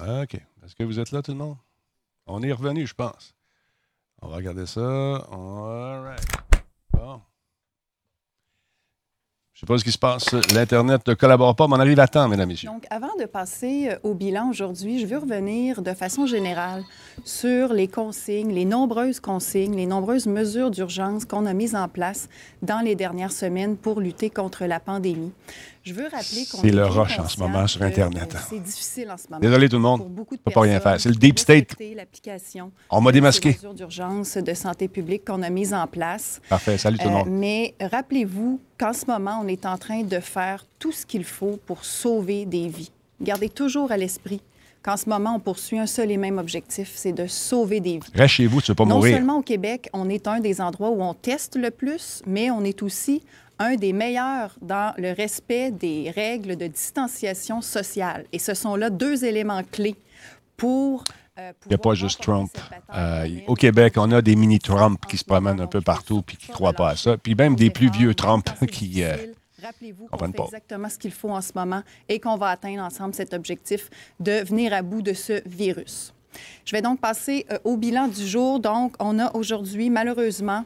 OK. Est-ce que vous êtes là, tout le monde? On est revenu, je pense. On va regarder ça. All right. Bon. Je ne sais pas ce qui se passe. L'Internet ne collabore pas, mais on arrive à temps, mesdames et messieurs. Donc, avant de passer euh, au bilan aujourd'hui, je veux revenir de façon générale sur les consignes, les nombreuses consignes, les nombreuses mesures d'urgence qu'on a mises en place dans les dernières semaines pour lutter contre la pandémie. Je veux rappeler qu'on C'est le rush en ce moment sur Internet. euh, C'est difficile en ce moment. Désolé tout le monde. On peut pas rien faire. C'est le deep state. On m'a démasqué. mesures d'urgence de santé publique qu'on a mises en place. Parfait. Salut tout le Euh, monde. mais rappelez-vous qu'en ce moment, on est en train de faire tout ce qu'il faut pour sauver des vies. Gardez toujours à l'esprit qu'en ce moment, on poursuit un seul et même objectif, c'est de sauver des vies. Reste chez vous, tu ne veux pas non mourir. seulement au Québec, on est un des endroits où on teste le plus, mais on est aussi un des meilleurs dans le respect des règles de distanciation sociale. Et ce sont là deux éléments clés pour... euh, Il n'y a pas juste Trump. Euh, au Québec, on a des mini-Trump qui se promènent un peu partout puis qui ne croient pas à ça. Puis même des plus vieux Trump qui. euh, Rappelez-vous qu'on comprennent fait pas. exactement ce qu'il faut en ce moment et qu'on va atteindre ensemble cet objectif de venir à bout de ce virus. Je vais donc passer euh, au bilan du jour. Donc, on a aujourd'hui, malheureusement,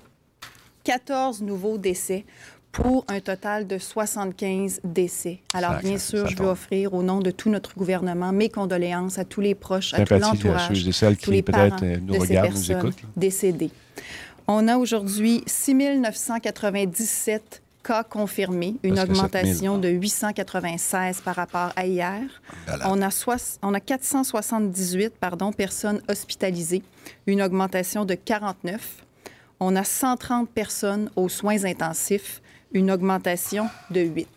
14 nouveaux décès pour un total de 75 décès. Alors, bien sûr, je veux offrir au nom de tout notre gouvernement mes condoléances à tous les proches, à tout l'entourage, tous les parents euh, nous de ces regardent, nous personnes écoutent. là. décédées. On a aujourd'hui 6 997 cas confirmés, une Presque 7 000. augmentation de 896 par rapport à hier. Voilà. On a, soix- on a 478 pardon, personnes hospitalisées, une augmentation de 49. On a 130 personnes aux soins intensifs, une augmentation de 8.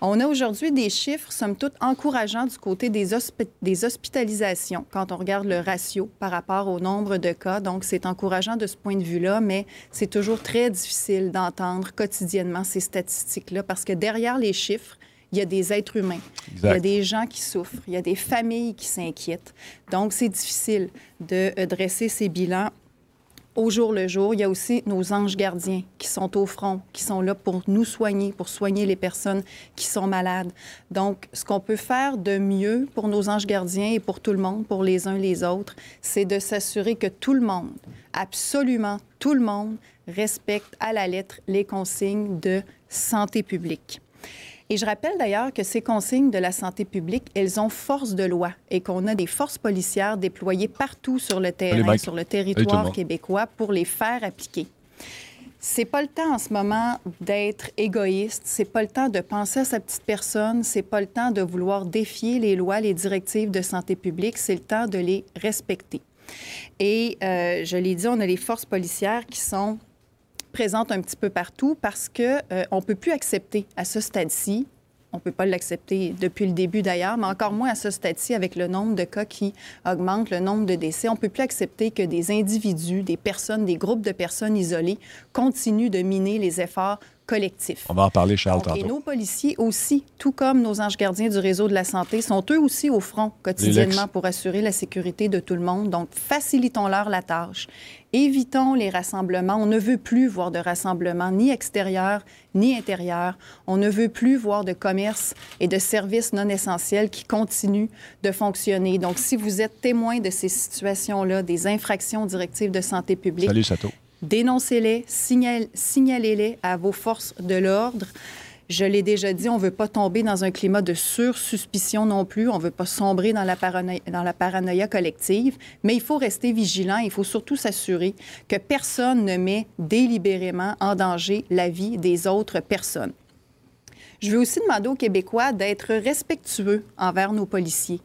On a aujourd'hui des chiffres, somme toute, encourageants du côté des, hospi- des hospitalisations quand on regarde le ratio par rapport au nombre de cas. Donc, c'est encourageant de ce point de vue-là, mais c'est toujours très difficile d'entendre quotidiennement ces statistiques-là parce que derrière les chiffres, il y a des êtres humains. Il y a des gens qui souffrent. Il y a des familles qui s'inquiètent. Donc, c'est difficile de euh, dresser ces bilans au jour le jour. Il y a aussi nos anges gardiens qui sont au front, qui sont là pour nous soigner, pour soigner les personnes qui sont malades. Donc, ce qu'on peut faire de mieux pour nos anges gardiens et pour tout le monde, pour les uns les autres, c'est de s'assurer que tout le monde, absolument tout le monde, respecte à la lettre les consignes de santé publique. Et je rappelle d'ailleurs que ces consignes de la santé publique, elles ont force de loi et qu'on a des forces policières déployées partout sur le terrain, sur le territoire québécois pour les faire appliquer. C'est pas le temps en ce moment d'être égoïste, c'est pas le temps de penser à sa petite personne, c'est pas le temps de vouloir défier les lois, les directives de santé publique, c'est le temps de les respecter. Et euh, je l'ai dit, on a les forces policières qui sont présentes un petit peu partout parce que euh, on peut plus accepter à ce stade-ci. On peut pas l'accepter depuis le début d'ailleurs, mais encore moins à ce stade-ci avec le nombre de cas qui augmente, le nombre de décès. On peut plus accepter que des individus, des personnes, des groupes de personnes isolées continuent de miner les efforts On va en parler, Charles, Donc, et tantôt. nos policiers aussi, tout comme nos anges gardiens du réseau de la santé, sont eux aussi au front quotidiennement pour assurer la sécurité de tout le monde. Donc, facilitons-leur la tâche. Évitons les rassemblements. On ne veut plus voir de rassemblements ni extérieurs ni intérieurs. On ne veut plus voir de commerce et de services non essentiels qui continuent de fonctionner. Donc, si vous êtes témoin de ces situations-là, des infractions directives de santé publique, Salut, Sato. Dénoncez-les, signal- signalez-les à vos forces de l'ordre. Je l'ai déjà dit, on ne veut pas tomber dans un climat de sursuspicion non plus. On ne veut pas sombrer dans la, paranoïa, dans la paranoïa collective, mais il faut rester vigilant. Il faut surtout s'assurer que personne ne met délibérément en danger la vie des autres personnes. Je veux aussi demander aux Québécois d'être respectueux envers nos policiers,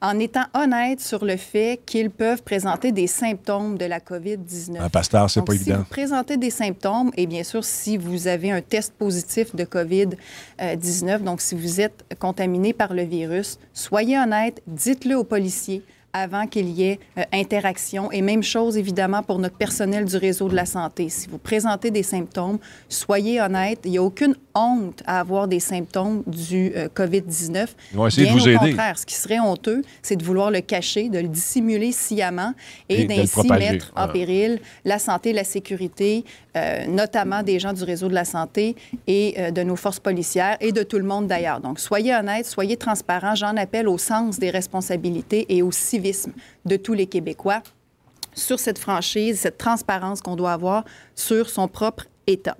en étant honnêtes sur le fait qu'ils peuvent présenter des symptômes de la COVID-19. Un pasteur, c'est pas si évident. vous présentez des symptômes, et bien sûr, si vous avez un test positif de COVID-19, donc si vous êtes contaminé par le virus, soyez honnête, dites-le aux policiers avant qu'il y ait euh, interaction. Et même chose, évidemment, pour notre personnel du réseau de la santé. Si vous présentez des symptômes, soyez honnête. Il n'y a aucune honte à avoir des symptômes du euh, COVID-19. Ils vont essayer de vous aider. Au contraire, ce qui serait honteux, c'est de vouloir le cacher, de le dissimuler sciemment et, d'ainsi mettre en péril la santé, la sécurité, euh, notamment des gens du réseau de la santé et de nos forces policières et de tout le monde d'ailleurs. Donc, soyez honnête, soyez transparent. J'en appelle au sens des responsabilités et au de tous les Québécois sur cette franchise, cette transparence qu'on doit avoir sur son propre État.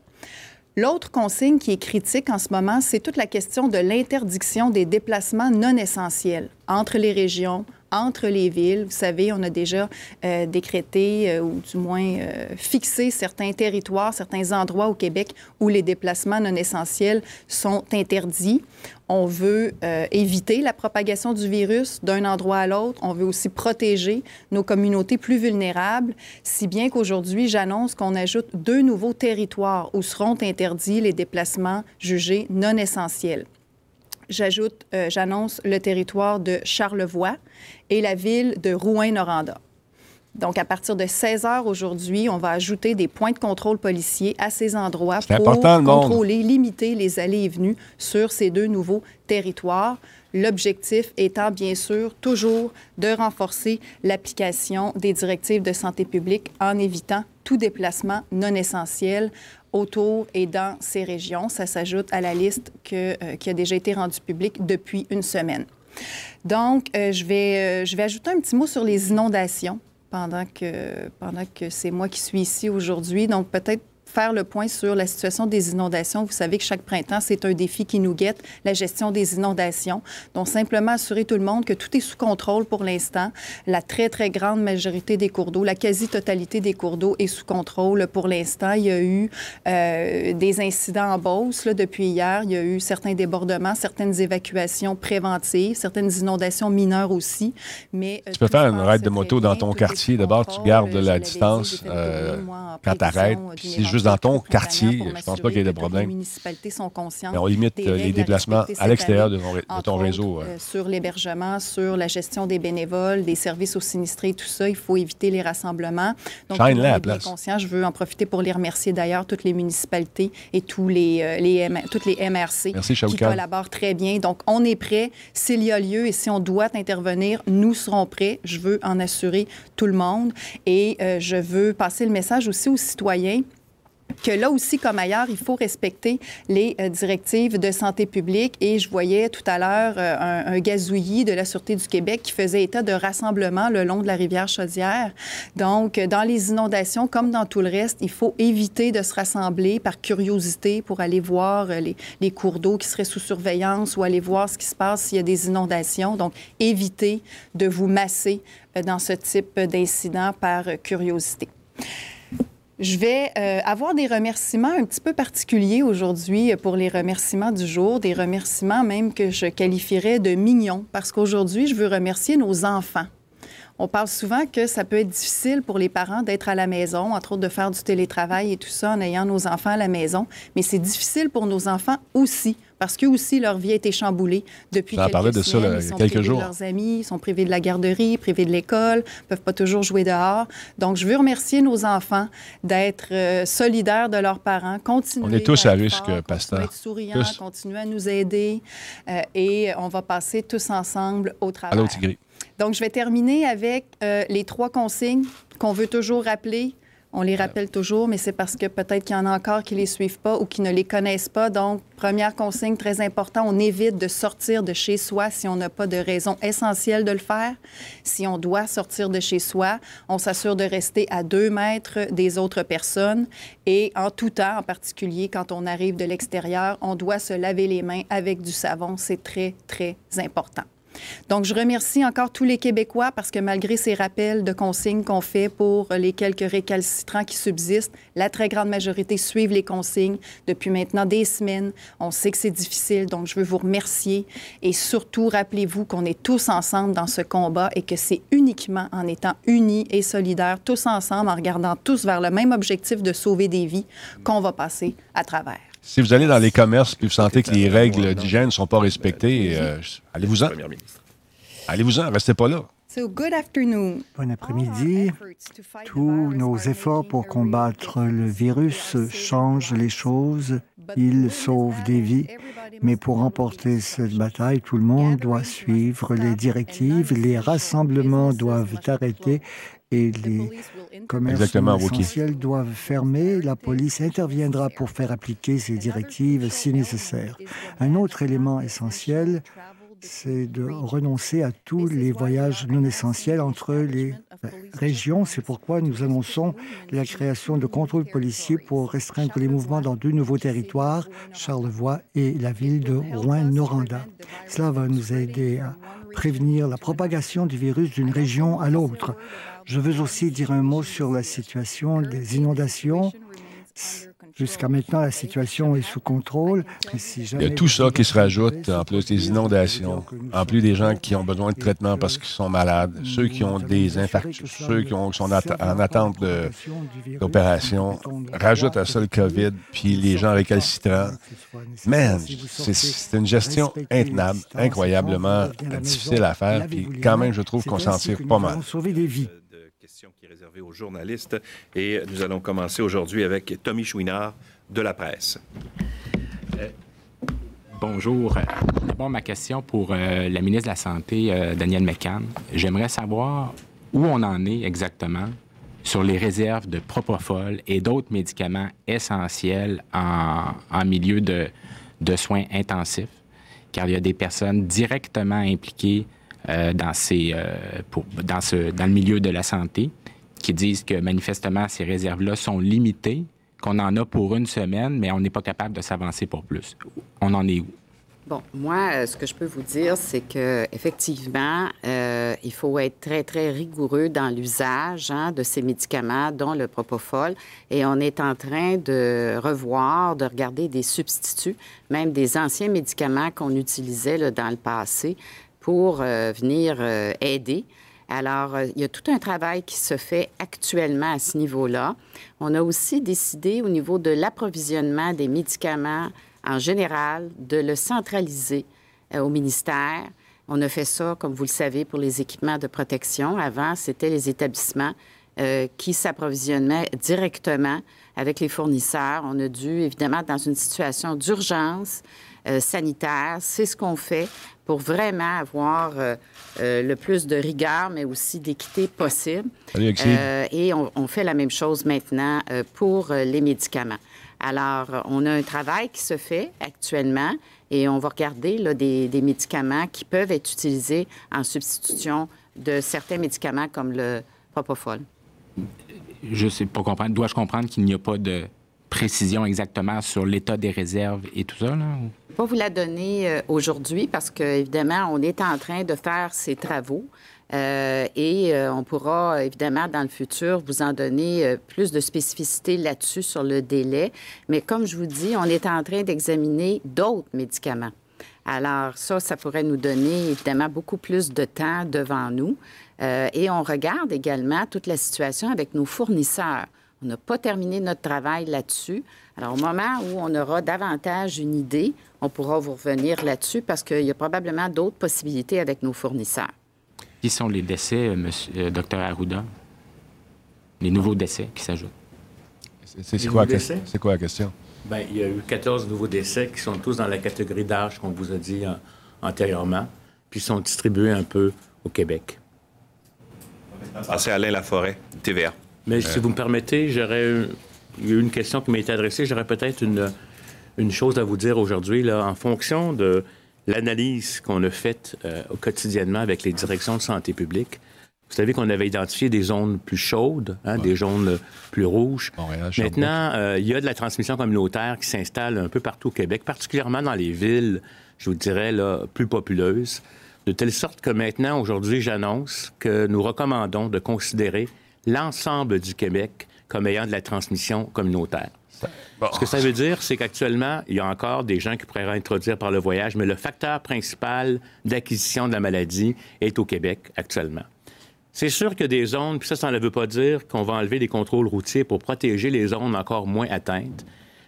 L'autre consigne qui est critique en ce moment, c'est toute la question de l'interdiction des déplacements non essentiels entre les régions, entre les villes. Vous savez, on a déjà euh, décrété euh, ou du moins euh, fixé certains territoires, certains endroits au Québec où les déplacements non essentiels sont interdits. On veut éviter la propagation du virus d'un endroit à l'autre. On veut aussi protéger nos communautés plus vulnérables, si bien qu'aujourd'hui, j'annonce qu'on ajoute deux nouveaux territoires où seront interdits les déplacements jugés non essentiels j'ajoute, euh, j'annonce le territoire de Charlevoix et la ville de Rouen-Noranda. Donc, à partir de 16 heures aujourd'hui, on va ajouter des points de contrôle policiers à ces endroits pour contrôler, limiter les allées et venues sur ces deux nouveaux territoires. L'objectif étant, bien sûr, toujours de renforcer l'application des directives de santé publique en évitant tout déplacement non essentiel autour et dans ces régions. Ça s'ajoute à la liste que, euh, qui a déjà été rendue publique depuis une semaine. Donc, euh, je, vais, euh, je vais ajouter un petit mot sur les inondations pendant que, pendant que c'est moi qui suis ici aujourd'hui. Donc, peut-être faire le point sur la situation des inondations. Vous savez que chaque printemps, c'est un défi qui nous guette, la gestion des inondations. Donc, simplement assurer tout le monde que tout est sous contrôle pour l'instant. La très, très grande majorité des cours d'eau, la quasi-totalité des cours d'eau est sous contrôle pour l'instant. Il y a eu euh, des incidents en Beauce là, depuis hier. Il y a eu certains débordements, certaines évacuations préventives, certaines inondations mineures aussi. Mais, euh, tu peux faire une raide de moto dans ton quartier. D'abord, tu gardes la distance euh, quand tu arrêtes. c'est juste dans ton quartier, je ne pense pas qu'il y ait de problème. Les municipalités sont conscientes. Mais on limite euh, les déplacements à l'extérieur de, ton réseau. Euh, sur l'hébergement, sur la gestion des bénévoles, des services aux sinistrés, tout ça, il faut éviter les rassemblements. Donc, la place. Conscient. Je veux en profiter pour les remercier d'ailleurs, toutes les municipalités et tous les, euh, les toutes les MRC qui collaborent très bien. Donc, on est prêt. S'il y a lieu et si on doit intervenir, nous serons prêts. Je veux en assurer tout le monde. Et je veux passer le message aussi aux citoyens que là aussi, comme ailleurs, il faut respecter les euh, directives de santé publique. Et je voyais tout à l'heure euh, un, gazouillis de la Sûreté du Québec qui faisait état de rassemblements le long de la rivière Chaudière. Donc, dans les inondations, comme dans tout le reste, il faut éviter de se rassembler par curiosité pour aller voir euh, les, les cours d'eau qui seraient sous surveillance ou aller voir ce qui se passe s'il y a des inondations. Donc, évitez de vous masser dans ce type d'incident par curiosité. Je vais euh, avoir des remerciements un petit peu particuliers aujourd'hui pour les remerciements du jour, des remerciements même que je qualifierais de mignons, parce qu'aujourd'hui, je veux remercier nos enfants. On parle souvent que ça peut être difficile pour les parents d'être à la maison, entre autres de faire du télétravail et tout ça en ayant nos enfants à la maison, mais c'est difficile pour nos enfants aussi parce qu'eux aussi, leur vie a été chamboulée depuis quelques semaines. de ça ils sont quelques jours. De leurs amis, ils sont privés de la garderie, privés de l'école, ne peuvent pas toujours jouer dehors. Donc, je veux remercier nos enfants d'être euh, solidaires de leurs parents, continuer. On est tous à risque, pasteur. Être souriants, continuer à nous aider euh, et on va passer tous ensemble au travail. Allô, Tigri. Donc, je vais terminer avec euh, les trois consignes qu'on veut toujours rappeler on les rappelle toujours, mais c'est parce que peut-être qu'il y en a encore qui ne les suivent pas ou qui ne les connaissent pas. Donc, première consigne très importante, on évite de sortir de chez soi si on n'a pas de raison essentielle de le faire. Si on doit sortir de chez soi, on s'assure de rester à deux mètres des autres personnes. Et en tout temps, en particulier quand on arrive de l'extérieur, on doit se laver les mains avec du savon. C'est très, très important. Donc, je remercie encore tous les Québécois parce que malgré ces rappels de consignes qu'on fait pour les quelques récalcitrants qui subsistent, la très grande majorité suivent les consignes depuis maintenant des semaines. On sait que c'est difficile, donc je veux vous remercier et surtout rappelez-vous qu'on est tous ensemble dans ce combat et que c'est uniquement en étant unis et solidaires, tous ensemble, en regardant tous vers le même objectif de sauver des vies, qu'on va passer à travers. Si vous allez dans les commerces et vous sentez que les règles d'hygiène ne sont pas respectées, euh, allez-vous-en. Allez-vous-en, restez pas là. Bon après-midi. Tous nos efforts pour combattre le virus changent les choses. Ils sauvent des vies. Mais pour remporter cette bataille, tout le monde doit suivre les directives. Les rassemblements doivent arrêter et les commerces essentiels doivent fermer. La police interviendra pour faire appliquer ces directives si nécessaire. Un autre élément essentiel, c'est de renoncer à tous les voyages non essentiels entre les régions. C'est pourquoi nous annonçons la création de contrôles policiers pour restreindre les mouvements dans deux nouveaux territoires, Charlevoix et la ville de Rouen-Noranda. Cela va nous aider à prévenir la propagation du virus d'une région à l'autre. Je veux aussi dire un mot sur la situation des inondations. Jusqu'à maintenant, la situation est sous contrôle. Il y a tout ça qui se rajoute, en plus des inondations, en plus des gens qui ont besoin de traitement parce qu'ils sont malades, ceux qui ont des infarctus, ceux qui, sont en attente d'opération. Rajoute à ça le COVID, puis les gens récalcitrants. Man, c'est une gestion intenable, incroyablement difficile à faire, puis quand même, je trouve qu'on s'en tire pas mal qui est réservée aux journalistes. Et nous allons commencer aujourd'hui avec Tommy Chouinard de la presse. Euh, bonjour. D'abord, ma question pour euh, la ministre de la Santé, euh, Danielle McCann. J'aimerais savoir où on en est exactement sur les réserves de propofol et d'autres médicaments essentiels en, milieu de, soins intensifs, car il y a des personnes directement impliquées euh, dans, ces, euh, dans, ce, dans le milieu de la santé qui disent que manifestement ces réserves-là sont limitées, qu'on en a pour une semaine, mais on n'est pas capable de s'avancer pour plus. On en est où? Bon, moi, euh, ce que je peux vous dire, c'est que effectivement, il faut être très, très rigoureux dans l'usage hein, de ces médicaments, dont le propofol. Et on est en train de revoir, de regarder des substituts, même des anciens médicaments qu'on utilisait dans le passé, pour euh, venir euh, aider. Alors, euh, il y a tout un travail qui se fait actuellement à ce niveau-là. On a aussi décidé au niveau de l'approvisionnement des médicaments en général de le centraliser au ministère. On a fait ça, comme vous le savez, pour les équipements de protection. Avant, c'était les établissements qui s'approvisionnaient directement avec les fournisseurs. On a dû, évidemment, dans une situation d'urgence sanitaire, c'est ce qu'on fait pour vraiment avoir euh, euh, le plus de rigueur, mais aussi d'équité possible. Euh, et on, fait la même chose maintenant pour les médicaments. Alors, on a un travail qui se fait actuellement et on va regarder là, des, médicaments qui peuvent être utilisés en substitution de certains médicaments comme le propofol. Je sais pas comprendre. Dois-je comprendre qu'il n'y a pas de précision exactement sur l'état des réserves et tout ça? Là? Je pas vous la donner euh, aujourd'hui parce qu'évidemment, on est en train de faire ces travaux. Euh, et euh, on pourra, évidemment, dans le futur, vous en donner plus de spécificité là-dessus sur le délai. Mais comme je vous dis, on est en train d'examiner d'autres médicaments. Alors ça, ça pourrait nous donner, évidemment, beaucoup plus de temps devant nous. et on regarde également toute la situation avec nos fournisseurs. On n'a pas terminé notre travail là-dessus. Alors, au moment où on aura davantage une idée, on pourra vous revenir là-dessus parce qu'il y a probablement d'autres possibilités avec nos fournisseurs. Qui sont les décès, euh, monsieur, euh, docteur Arruda? Les nouveaux décès qui s'ajoutent? C'est quoi, quoi, la question? Bien, il y a eu 14 nouveaux décès qui sont tous dans la catégorie d'âge qu'on vous a dit antérieurement, puis sont distribués un peu au Québec. Ah, c'est Alain Laforêt, TVA. Mais si vous me permettez, j'aurais une question qui m'a été adressée. J'aurais peut-être une, une chose à vous dire aujourd'hui. En fonction de l'analyse qu'on a faite euh, quotidiennement avec les directions de santé publique, vous savez qu'on avait identifié des zones plus chaudes, hein, des zones plus rouges. Maintenant, euh, il y a de la transmission communautaire qui s'installe un peu partout au Québec, particulièrement dans les villes, je vous dirais, là, plus populeuses. De telle sorte que maintenant, aujourd'hui, j'annonce que nous recommandons de considérer l'ensemble du Québec comme ayant de la transmission communautaire. Ce que ça veut dire, c'est qu'actuellement, il y a encore des gens qui pourraient introduire par le voyage, mais le facteur principal d'acquisition de la maladie est au Québec actuellement. C'est sûr qu'il y a des zones, puis ça, ça ne veut pas dire qu'on va enlever des contrôles routiers pour protéger les zones encore moins atteintes.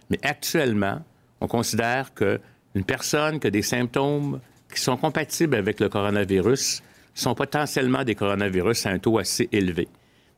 Mais actuellement, on considère qu'une personne qui a des symptômes qui sont compatibles avec le coronavirus sont potentiellement des coronavirus à un taux assez élevé.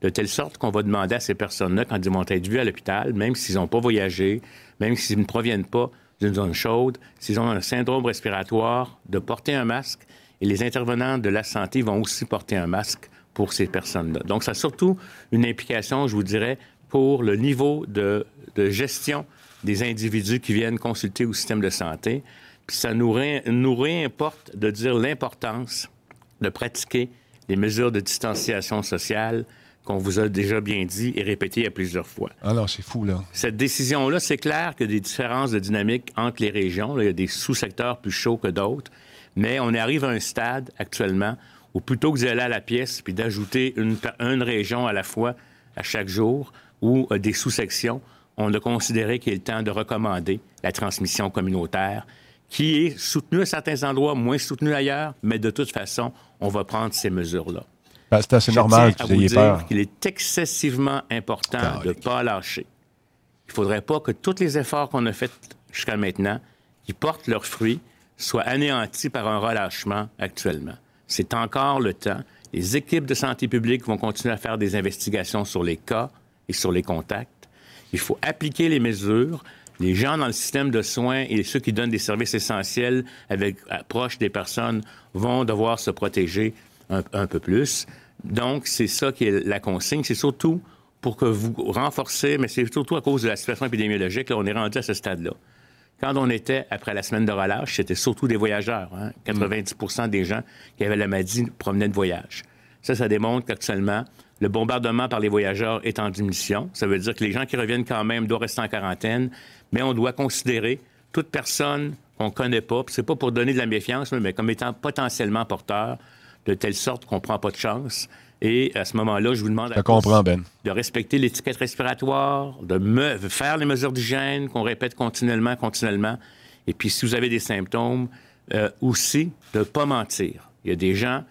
De telle sorte qu'on va demander à ces personnes-là, quand ils vont être vus à l'hôpital, même s'ils n'ont pas voyagé, même s'ils ne proviennent pas d'une zone chaude, s'ils ont un syndrome respiratoire, de porter un masque. Et les intervenants de la santé vont aussi porter un masque pour ces personnes-là. Donc, ça a surtout une implication, je vous dirais, pour le niveau de, gestion des individus qui viennent consulter au système de santé. Puis ça nous, nous réimporte de dire l'importance de pratiquer les mesures de distanciation sociale qu'on vous a déjà bien dit et répété à plusieurs fois. Alors, c'est fou, là. Cette décision-là, c'est clair qu'il y a des différences de dynamique entre les régions. il y a des sous-secteurs plus chauds que d'autres. Mais on arrive à un stade actuellement où plutôt que d'aller à la pièce puis d'ajouter une, une, région à la fois à chaque jour ou euh, des sous-sections, on a considéré qu'il est le temps de recommander la transmission communautaire qui est soutenue à certains endroits, moins soutenue ailleurs, mais de toute façon, on va prendre ces mesures-là. Ben, c'est assez normal que vous dire qu'il est excessivement important de ne pas lâcher. Il ne faudrait pas que tous les efforts qu'on a faits jusqu'à maintenant, qui portent leurs fruits, soient anéantis par un relâchement actuellement. C'est encore le temps. Les équipes de santé publique vont continuer à faire des investigations sur les cas et sur les contacts. Il faut appliquer les mesures. Les gens dans le système de soins et ceux qui donnent des services essentiels avec proche des personnes vont devoir se protéger un, peu plus. Donc, c'est ça qui est la consigne. C'est surtout pour que vous renforcez, mais c'est surtout à cause de la situation épidémiologique, là, on est rendu à ce stade-là. Quand on était après la semaine de relâche, c'était surtout des voyageurs. 90% hein. des gens qui avaient la maladie provenaient de voyage. Ça, ça démontre qu'actuellement, le bombardement par les voyageurs est en diminution. Ça veut dire que les gens qui reviennent quand même doivent rester en quarantaine, mais on doit considérer toute personne qu'on ne connaît pas, c'est pas pour donner de la méfiance, mais comme étant potentiellement porteur, de telle sorte qu'on ne prend pas de chance. Et à ce moment-là, je vous demande ben. de respecter l'étiquette respiratoire, de faire les mesures d'hygiène qu'on répète continuellement, continuellement. Et puis, si vous avez des symptômes, euh, aussi de ne pas mentir. Il y a des gens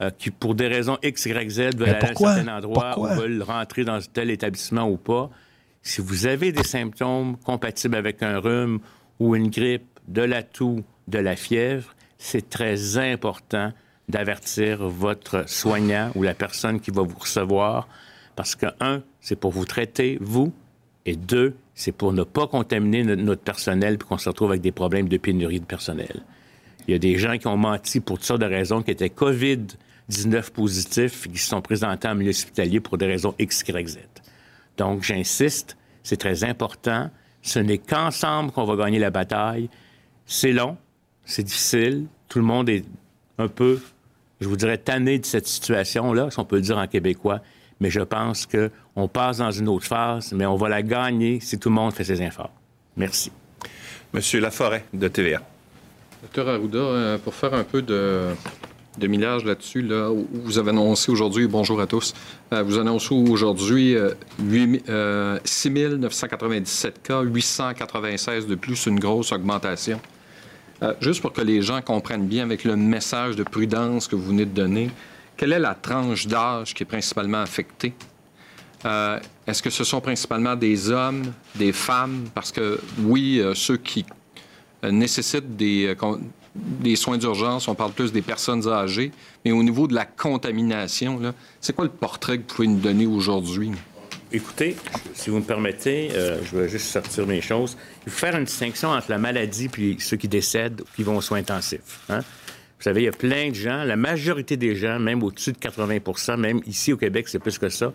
euh, qui, pour des raisons X, Y, Z, veulent aller à un certain endroit ou veulent rentrer dans tel établissement ou pas. Si vous avez des symptômes compatibles avec un rhume ou une grippe, de la toux, de la fièvre, c'est très important d'avertir votre soignant ou la personne qui va vous recevoir, parce que, un, c'est pour vous traiter, vous, et deux, c'est pour ne pas contaminer notre personnel puis qu'on se retrouve avec des problèmes de pénurie de personnel. Il y a des gens qui ont menti pour toutes sortes de raisons, qui étaient COVID-19 positifs, qui se sont présentés en milieu hospitalier pour des raisons X, Y, Z. Donc, j'insiste, c'est très important. Ce n'est qu'ensemble qu'on va gagner la bataille. C'est long, c'est difficile, tout le monde est un peu, je vous dirais, tanné de cette situation-là, si on peut le dire en québécois. Mais je pense qu'on passe dans une autre phase, mais on va la gagner si tout le monde fait ses efforts. Merci. Monsieur Laforêt, de TVA. Docteur Arruda, euh, pour faire un peu de, de millage là-dessus, là, vous avez annoncé aujourd'hui, bonjour à tous, euh, vous annoncez aujourd'hui 6 997 euh, cas, 896 de plus, une grosse augmentation. Euh, juste pour que les gens comprennent bien avec le message de prudence que vous venez de donner, quelle est la tranche d'âge qui est principalement affectée? Euh, est-ce que ce sont principalement des hommes, des femmes? Parce que oui, euh, ceux qui nécessitent des, des soins d'urgence, on parle plus des personnes âgées, mais au niveau de la contamination, c'est quoi le portrait que vous pouvez nous donner aujourd'hui? Écoutez, si vous me permettez, euh, je vais juste sortir mes choses. Il faut faire une distinction entre la maladie puis ceux qui décèdent ou qui vont aux soins intensifs. Hein. Vous savez, il y a plein de gens, la majorité des gens, même au-dessus de 80% même ici au Québec, c'est plus que ça,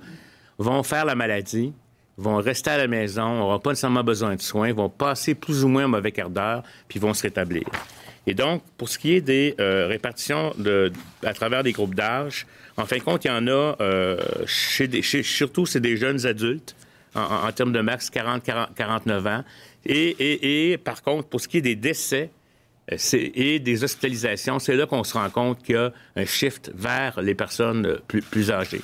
vont faire la maladie, vont rester à la maison, n'auront pas nécessairement besoin de soins, vont passer plus ou moins un mauvais quart d'heure, puis vont se rétablir. Et donc, pour ce qui est des euh, répartitions à travers des groupes d'âge, en fin de compte, il y en a euh, chez des, surtout c'est des jeunes adultes en, termes de max 40, 49 ans. Et, par contre, pour ce qui est des décès euh, et des hospitalisations, c'est là qu'on se rend compte qu'il y a un shift vers les personnes plus, plus âgées.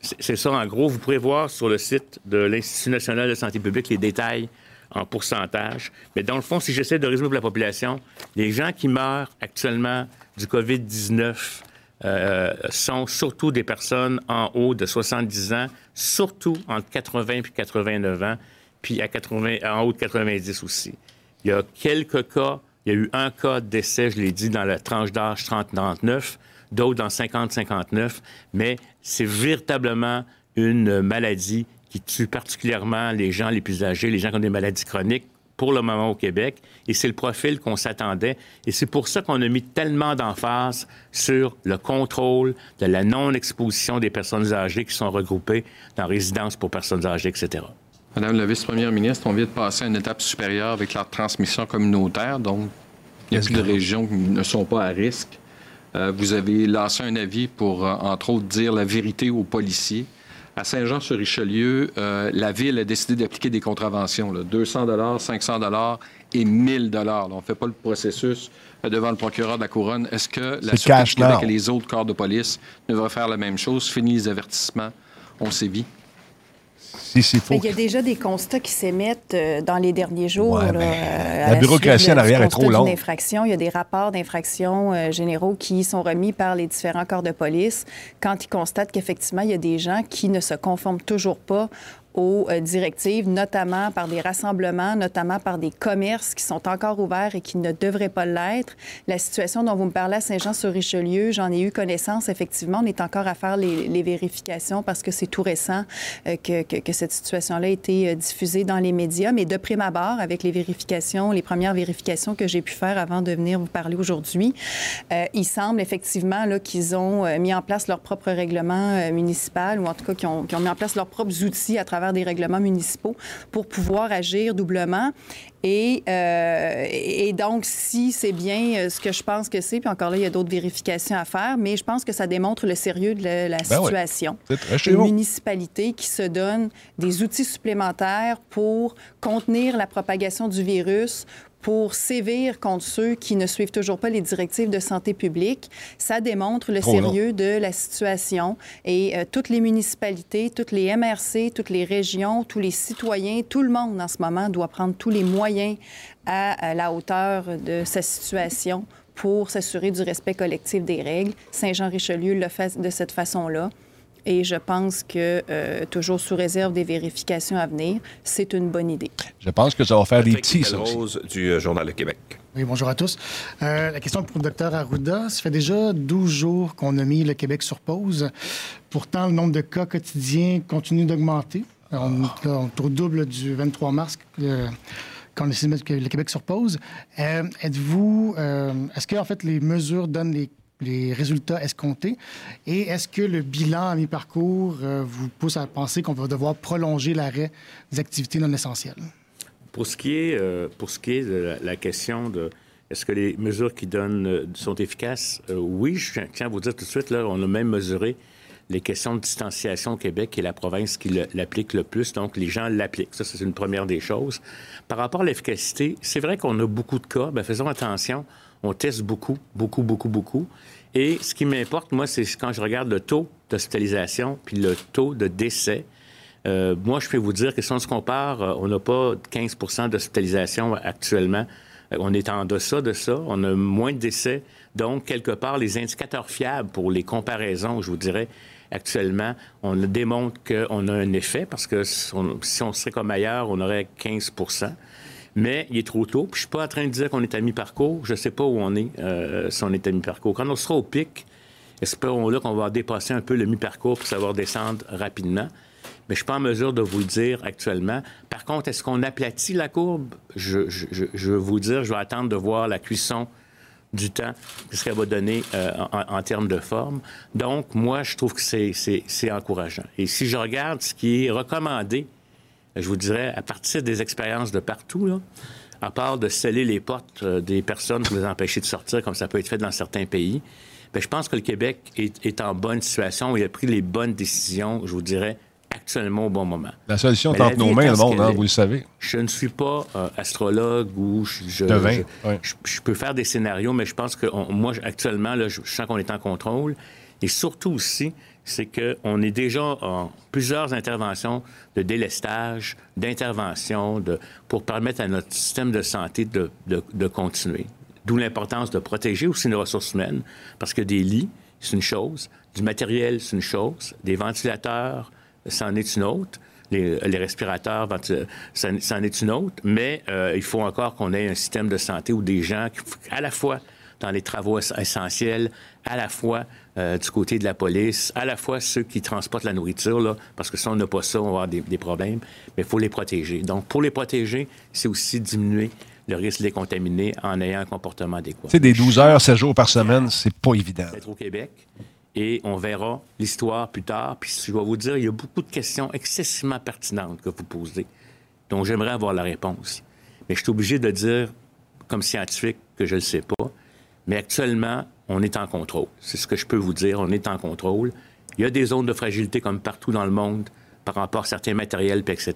C'est ça, en gros. Vous pourrez voir sur le site de l'Institut national de santé publique les détails en pourcentage. Mais dans le fond, si j'essaie de résumer la population, les gens qui meurent actuellement du COVID-19 euh, sont surtout des personnes en haut de 70 ans, surtout entre 80 et 89 ans, puis à 80, en haut de 90 aussi. Il y a quelques cas, il y a eu un cas de décès, je l'ai dit, dans la tranche d'âge 30-39. d'autres dans 50-59, mais c'est véritablement une maladie qui tue particulièrement les gens les plus âgés, les gens qui ont des maladies chroniques pour le moment au Québec. Et c'est le profil qu'on s'attendait. Et c'est pour ça qu'on a mis tellement d'emphase sur le contrôle de la non-exposition des personnes âgées qui sont regroupées dans résidences pour personnes âgées, etc. Madame la vice-première ministre, on vient de passer à une étape supérieure avec la transmission communautaire. Donc, il y a plus de régions qui ne sont pas à risque. Euh, vous avez lancé un avis pour, euh, entre autres, dire la vérité aux policiers. À Saint-Jean-sur-Richelieu, euh, la ville a décidé d'appliquer des contraventions, là, 200 500 et 1000 On ne fait pas le processus devant le procureur de la Couronne. Est-ce que la Sûreté et les autres corps de police devraient faire la même chose? Fini les avertissements, on sévit? Il y a déjà des constats qui s'émettent euh, dans les derniers jours. Ben, la, bureaucratie en arrière est trop longue. Il y a des rapports d'infraction euh, généraux qui sont remis par les différents corps de police quand ils constatent qu'effectivement, il y a des gens qui ne se conforment toujours pas aux euh, directives, notamment par des rassemblements, notamment par des commerces qui sont encore ouverts et qui ne devraient pas l'être. La situation dont vous me parlez à Saint-Jean-sur-Richelieu, j'en ai eu connaissance. Effectivement, on est encore à faire les, vérifications parce que c'est tout récent euh, que, cette situation-là a été euh, diffusée dans les médias. Mais de prime abord, avec les vérifications, les premières vérifications que j'ai pu faire avant de venir vous parler aujourd'hui, il semble effectivement qu'ils ont mis en place leur propre règlement municipal ou en tout cas qu'ils ont, ont mis en place leurs propres outils à travers des règlements municipaux pour pouvoir agir doublement. Et, euh, et donc, si c'est bien euh, ce que je pense que c'est, puis encore là, il y a d'autres vérifications à faire, mais je pense que ça démontre le sérieux de la, ben situation. Une municipalité qui se donne des outils supplémentaires pour contenir la propagation du virus, pour sévir contre ceux qui ne suivent toujours pas les directives de santé publique. Ça démontre le sérieux de la situation et euh, toutes les municipalités, toutes les MRC, toutes les régions, tous les citoyens, tout le monde en ce moment doit prendre tous les moyens à la hauteur de sa situation pour s'assurer du respect collectif des règles. Saint-Jean-Richelieu le fait de cette façon-là. Et je pense que, euh, toujours sous réserve des vérifications à venir, c'est une bonne idée. Je pense que ça va faire des petits, ça Rose du euh, Journal de Québec. Oui, bonjour à tous. Euh, la question pour le docteur Arruda. Ça fait déjà 12 jours qu'on a mis le Québec sur pause. Pourtant, le nombre de cas quotidiens continue d'augmenter. On, est au double du 23 mars. quand on décide de mettre le Québec sur pause. Êtes-vous, est-ce que en fait les mesures donnent les les résultats escomptés? Et est-ce que le bilan à mi-parcours euh, vous pousse à penser qu'on va devoir prolonger l'arrêt des activités non essentielles? Pour ce qui est, euh, pour ce qui est de la, question de est-ce que les mesures qui donnent euh, sont efficaces? oui, je tiens à vous dire tout de suite, là, on a même mesuré les questions de distanciation au Québec, qui est la province qui l'applique le plus. Donc, les gens l'appliquent. Ça, c'est une première des choses. Par rapport à l'efficacité, c'est vrai qu'on a beaucoup de cas. Bien, faisons attention on teste beaucoup, beaucoup, beaucoup, beaucoup. Et ce qui m'importe, moi, c'est quand je regarde le taux d'hospitalisation puis le taux de décès. Euh, moi, je peux vous dire que si on se compare, euh, on n'a pas 15% d'hospitalisation actuellement. Euh, on est en deçà de ça. On a moins de décès. Donc, quelque part, les indicateurs fiables pour les comparaisons, je vous dirais, actuellement, on démontre qu'on a un effet parce que si on serait comme ailleurs, on aurait 15 mais il est trop tôt. Puis je suis pas en train de dire qu'on est à mi-parcours. Je ne sais pas où on est, euh, si on est à mi-parcours. Quand on sera au pic, espérons là qu'on va dépasser un peu le mi-parcours pour savoir descendre rapidement. Mais je ne suis pas en mesure de vous le dire actuellement. Par contre, est-ce qu'on aplatit la courbe? Je, je, veux vous dire, je vais attendre de voir la cuisson du temps, ce qu'elle va donner euh, en, termes de forme. Donc, moi, je trouve que c'est encourageant. Et si je regarde ce qui est recommandé je vous dirais, à partir des expériences de partout, là, à part de sceller les portes euh, des personnes pour les empêcher de sortir, comme ça peut être fait dans certains pays, bien, je pense que le Québec est, en bonne situation. Il a pris les bonnes décisions, je vous dirais, actuellement au bon moment. La solution est entre nos mains, le monde, hein, vous le savez. Je ne suis pas euh, astrologue ou je, je, peux faire des scénarios, mais je pense que moi, actuellement, là, je sens qu'on est en contrôle. Et surtout aussi, c'est qu'on est déjà en plusieurs interventions de délestage, d'intervention, de, pour permettre à notre système de santé de, de, continuer. D'où l'importance de protéger aussi nos ressources humaines, parce que des lits, c'est une chose, du matériel, c'est une chose, des ventilateurs, c'en est une autre, les, les respirateurs, c'en est une autre, mais euh, il faut encore qu'on ait un système de santé où des gens, à la fois dans les travaux essentiels, à la fois euh, du côté de la police, à la fois ceux qui transportent la nourriture, là, parce que si on n'a pas ça, on va avoir des, problèmes, mais il faut les protéger. Donc, pour les protéger, c'est aussi diminuer le risque de les contaminer en ayant un comportement adéquat. C'est des 12 heures, 7 jours par semaine, c'est pas évident. C'est au Québec et on verra l'histoire plus tard. Puis je vais vous dire, il y a beaucoup de questions excessivement pertinentes que vous posez, dont j'aimerais avoir la réponse. Mais je suis obligé de dire, comme scientifique, que je ne le sais pas. Mais actuellement, on est en contrôle. C'est ce que je peux vous dire, on est en contrôle. Il y a des zones de fragilité comme partout dans le monde par rapport à certains matériels, etc.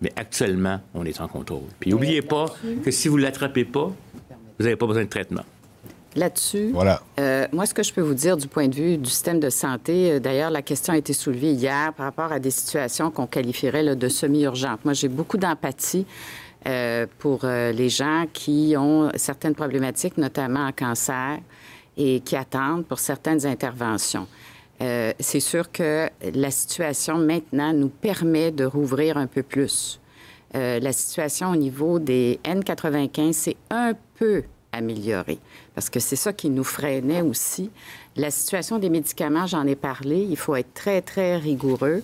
Mais actuellement, on est en contrôle. Puis n'oubliez pas que si vous ne l'attrapez pas, vous n'avez pas besoin de traitement là-dessus. Voilà. Euh, moi, ce que je peux vous dire du point de vue du système de santé, euh, d'ailleurs, la question a été soulevée hier par rapport à des situations qu'on qualifierait de semi-urgentes. Moi, j'ai beaucoup d'empathie euh, pour les gens qui ont certaines problématiques, notamment en cancer, et qui attendent pour certaines interventions. c'est sûr que la situation maintenant nous permet de rouvrir un peu plus. la situation au niveau des N95, c'est un peu amélioré parce que c'est ça qui nous freinait aussi. La situation des médicaments, j'en ai parlé, il faut être très, très rigoureux.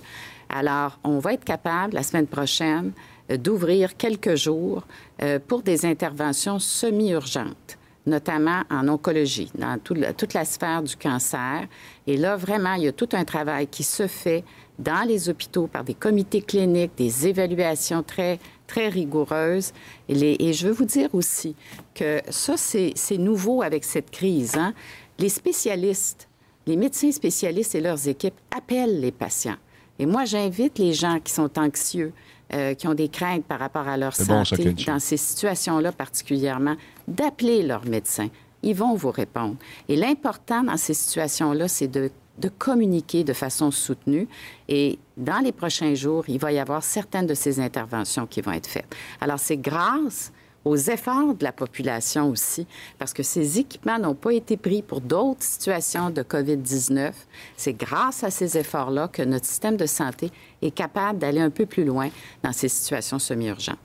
Alors, on va être capable, la semaine prochaine, euh, d'ouvrir quelques jours euh, pour des interventions semi-urgentes notamment en oncologie, dans toute la sphère du cancer. Et là, vraiment, il y a tout un travail qui se fait dans les hôpitaux par des comités cliniques, des évaluations très, très rigoureuses. Et, je veux vous dire aussi que ça, c'est nouveau avec cette crise. Hein. Les spécialistes, les médecins spécialistes et leurs équipes appellent les patients. Et moi, j'invite les gens qui sont anxieux, euh, qui ont des craintes par rapport à leur santé, dans ces situations-là particulièrement, d'appeler leur médecin. Ils vont vous répondre. Et l'important dans ces situations-là, c'est de de communiquer de façon soutenue. Et dans les prochains jours, il va y avoir certaines de ces interventions qui vont être faites. Alors, c'est grâce aux efforts de la population aussi, parce que ces équipements n'ont pas été pris pour d'autres situations de COVID-19. C'est grâce à ces efforts-là que notre système de santé est capable d'aller un peu plus loin dans ces situations semi-urgentes.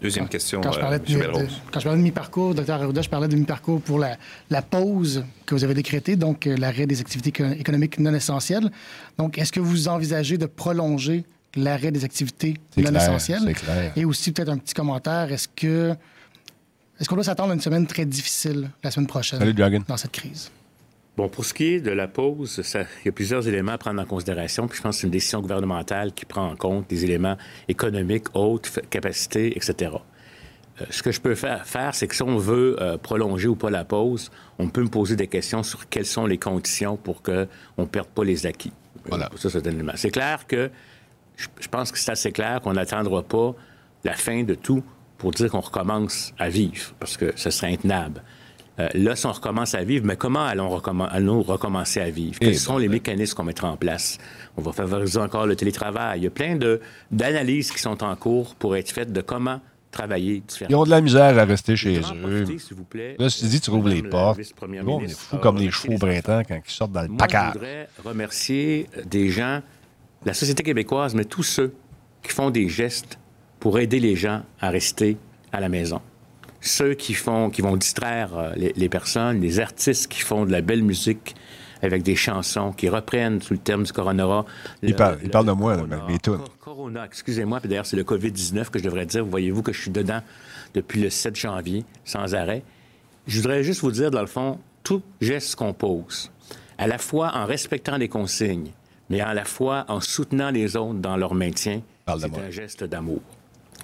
Deuxième question, quand je parlais euh, quand je parlais de mi-parcours, docteur Arruda, je parlais de mi-parcours pour la, la, pause que vous avez décrétée, donc euh, l'arrêt des activités économiques non essentielles. Donc, est-ce que vous envisagez de prolonger l'arrêt des activités non essentielles? Clair. Et aussi, peut-être un petit commentaire, est-ce que est-ce qu'on doit s'attendre à une semaine très difficile la semaine prochaine dans cette crise? Bon, pour ce qui est de la pause, il y a plusieurs éléments à prendre en considération. Puis je pense que c'est une décision gouvernementale qui prend en compte des éléments économiques, hautes capacités, etc. Euh, ce que je peux faire, faire c'est que si on veut euh, prolonger ou pas la pause, on peut me poser des questions sur quelles sont les conditions pour qu'on ne perde pas les acquis. Voilà. Ça, c'est un élément. C'est clair que je, pense que c'est assez clair qu'on n'attendra pas la fin de tout pour dire qu'on recommence à vivre, parce que ce serait intenable. Euh, là, si on recommence à vivre, mais comment allons-nous recommencer à vivre? Quels sont les mécanismes qu'on mettra en place? On va favoriser encore le télétravail. Il y a plein d'analyses qui sont en cours pour être faites de comment travailler différemment. Ils ont de la misère à rester chez eux. là, si tu dis, tu rouvres les portes. Bon, on est fous comme les chevaux au printemps quand ils sortent dans le placard. Je voudrais remercier des gens, la société québécoise, mais tous ceux qui font des gestes pour aider les gens à rester à la maison ceux qui font, qui vont distraire euh, les, personnes, les artistes qui font de la belle musique avec des chansons qui reprennent sous le terme du Corona. Il, parle, il parle de moi, mais tout. Corona, excusez-moi, puis d'ailleurs, c'est le COVID-19 que je devrais dire. Voyez-vous que je suis dedans depuis le 7 janvier, sans arrêt. Je voudrais juste vous dire, dans le fond, tout geste qu'on pose, à la fois en respectant les consignes, mais à la fois en soutenant les autres dans leur maintien, c'est un geste d'amour.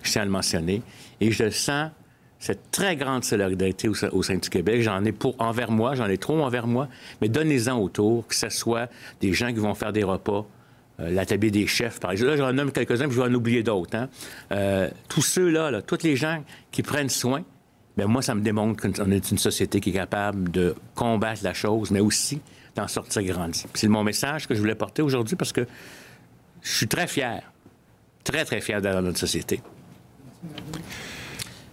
Je tiens à le mentionner. Et je sens cette très grande solidarité au, sein du Québec. J'en ai pour envers moi, j'en ai trop envers moi, mais donnez-en autour, que ce soit des gens qui vont faire des repas, euh, la table des chefs, par exemple. Là, j'en nomme quelques-uns, puis je vais en oublier d'autres. Hein. Euh, tous ceux-là, là, tous les gens qui prennent soin, bien, moi, ça me démontre qu'on est une société qui est capable de combattre la chose, mais aussi d'en sortir grandi. C'est mon message que je voulais porter aujourd'hui parce que je suis très fier, très, très fier d'avoir notre société.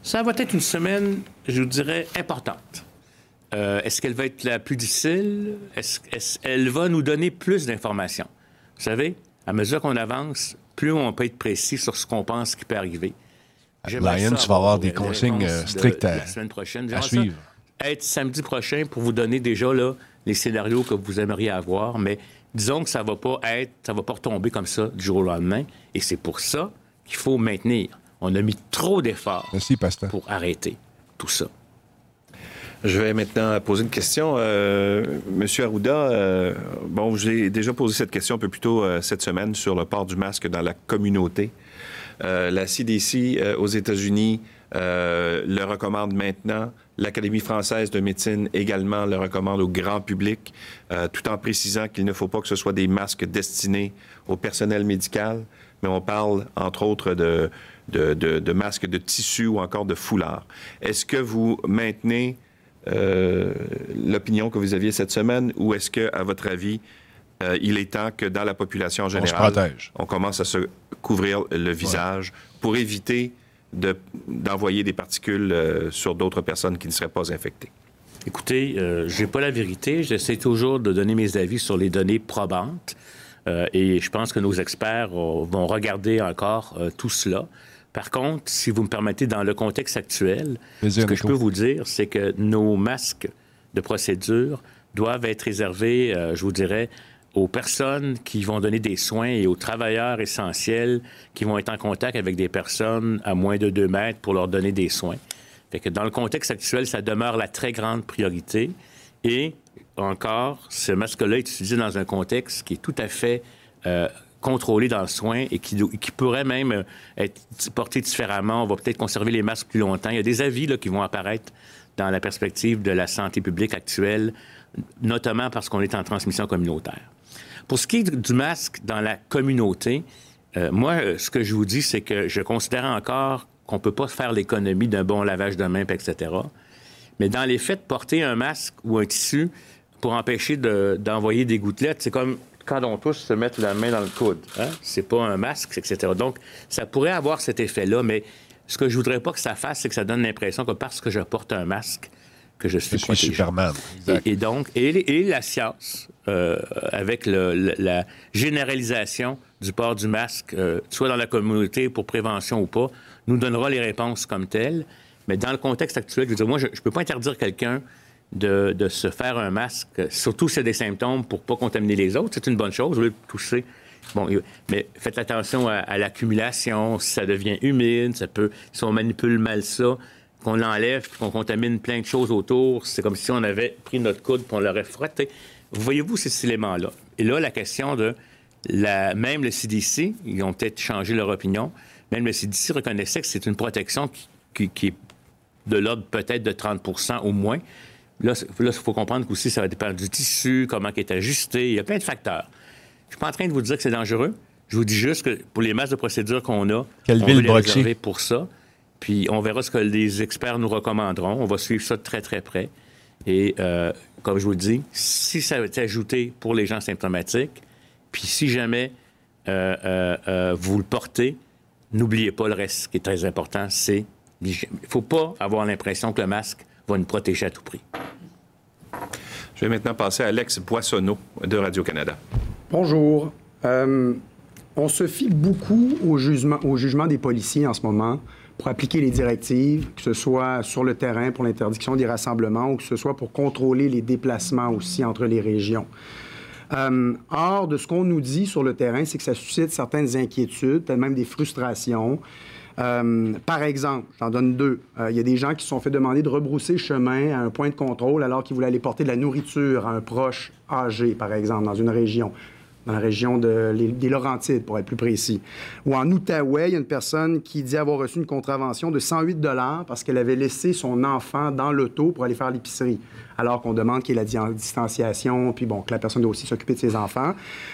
Ça va être une semaine, je vous dirais, importante. Euh, est-ce qu'elle va être la plus difficile? Est-ce qu'elle va nous donner plus d'informations? Vous savez, à mesure qu'on avance, plus on peut être précis sur ce qu'on pense qui peut arriver. Lion, tu vas avoir des consignes strictes à, la semaine prochaine. à suivre. être samedi prochain pour vous donner déjà là, les scénarios que vous aimeriez avoir, mais disons que ça va pas être, ça va pas retomber comme ça du jour au lendemain. Et c'est pour ça qu'il faut maintenir. On a mis trop d'efforts pour arrêter tout ça. Je vais maintenant poser une question. Euh, Monsieur Arruda, euh, bon, j'ai déjà posé cette question un peu plus tôt euh, cette semaine sur le port du masque dans la communauté. Euh, la CDC aux États-Unis le recommande maintenant. L'Académie française de médecine également le recommande au grand public, tout en précisant qu'il ne faut pas que ce soit des masques destinés au personnel médical, mais on parle entre autres de, de, de, de masques de tissu ou encore de foulard. Est-ce que vous maintenez euh, l'opinion que vous aviez cette semaine ou est-ce que, à votre avis, euh, il est temps que dans la population générale, on, commence à se couvrir le visage pour éviter d'envoyer des particules euh, sur d'autres personnes qui ne seraient pas infectées? Écoutez, je n'ai pas la vérité. J'essaie toujours de donner mes avis sur les données probantes. et je pense que nos experts vont regarder encore tout cela. Par contre, si vous me permettez, dans le contexte actuel, ce que je peux vous dire, c'est que nos masques de procédure doivent être réservés, euh, je vous dirais, aux personnes qui vont donner des soins et aux travailleurs essentiels qui vont être en contact avec des personnes à moins de deux mètres pour leur donner des soins. Fait que dans le contexte actuel, ça demeure la très grande priorité. Et encore, ce masque-là est utilisé dans un contexte qui est tout à fait euh, contrôlé dans le soin et qui, qui pourrait même euh, être porté différemment. On va peut-être conserver les masques plus longtemps. Il y a des avis là, qui vont apparaître dans la perspective de la santé publique actuelle, notamment parce qu'on est en transmission communautaire. Pour ce qui est du masque dans la communauté, euh, moi, euh, ce que je vous dis, c'est que je considère encore qu'on ne peut pas faire l'économie d'un bon lavage de mains, etc. Mais dans les faits, porter un masque ou un tissu pour empêcher d'envoyer des gouttelettes, c'est comme quand on touche, se mettre la main dans le coude. Hein? C'est pas un masque, etc. Donc, ça pourrait avoir cet effet-là, mais ce que je voudrais pas que ça fasse, c'est que ça donne l'impression que parce que je porte un masque, que je suis, je Superman. Et, donc, et, la science, euh, avec la généralisation du port du masque, euh, soit dans la communauté pour prévention ou pas, nous donnera les réponses comme telles. Mais dans le contexte actuel, je veux dire, moi, je ne peux pas interdire quelqu'un de, se faire un masque, surtout si c'est des symptômes pour pas contaminer les autres. C'est une bonne chose, au lieu de toucher. Bon, mais faites attention à, l'accumulation. Si ça devient humide, ça peut, si on manipule mal ça, qu'on l'enlève, qu'on contamine plein de choses autour, c'est comme si on avait pris notre coude et on l'aurait frotté. Voyez-vous ces éléments-là? Et là, la question de la, même le CDC, ils ont peut-être changé leur opinion, même le CDC reconnaissait que c'est une protection qui, qui est de l'ordre peut-être de 30% au moins. Là, il faut comprendre qu'aussi, ça va dépendre du tissu, comment il est ajusté. Il y a plein de facteurs. Je ne suis pas en train de vous dire que c'est dangereux. Je vous dis juste que pour les masses de procédures qu'on a, Quelle on ville veut les réserver pour ça. Puis on verra ce que les experts nous recommanderont. On va suivre ça de très, très près. Et euh, comme je vous le dis, si ça va être ajouté pour les gens symptomatiques, puis si jamais euh, euh, vous le portez, n'oubliez pas le reste, ce qui est très important, c'est il ne faut pas avoir l'impression que le masque va nous protéger à tout prix. Je vais maintenant passer à Alex Boissonneau de Radio-Canada. Bonjour. Euh, on se fie beaucoup au jugement, au jugement des policiers en ce moment pour appliquer les directives, que ce soit sur le terrain pour l'interdiction des rassemblements ou que ce soit pour contrôler les déplacements aussi entre les régions. Euh, or, de ce qu'on nous dit sur le terrain, c'est que ça suscite certaines inquiétudes, peut-être même des frustrations. Euh, par exemple, j'en donne deux. Euh, il y a des gens qui se sont fait demander de rebrousser chemin à un point de contrôle alors qu'ils voulaient aller porter de la nourriture à un proche âgé, par exemple, dans une région dans la région de, des Laurentides, pour être plus précis. Ou en Outaouais, il y a une personne qui dit avoir reçu une contravention de 108 parce qu'elle avait laissé son enfant dans l'auto pour aller faire l'épicerie alors qu'on demande qu'il y ait la distanciation, puis bon, que la personne doit aussi s'occuper de ses enfants.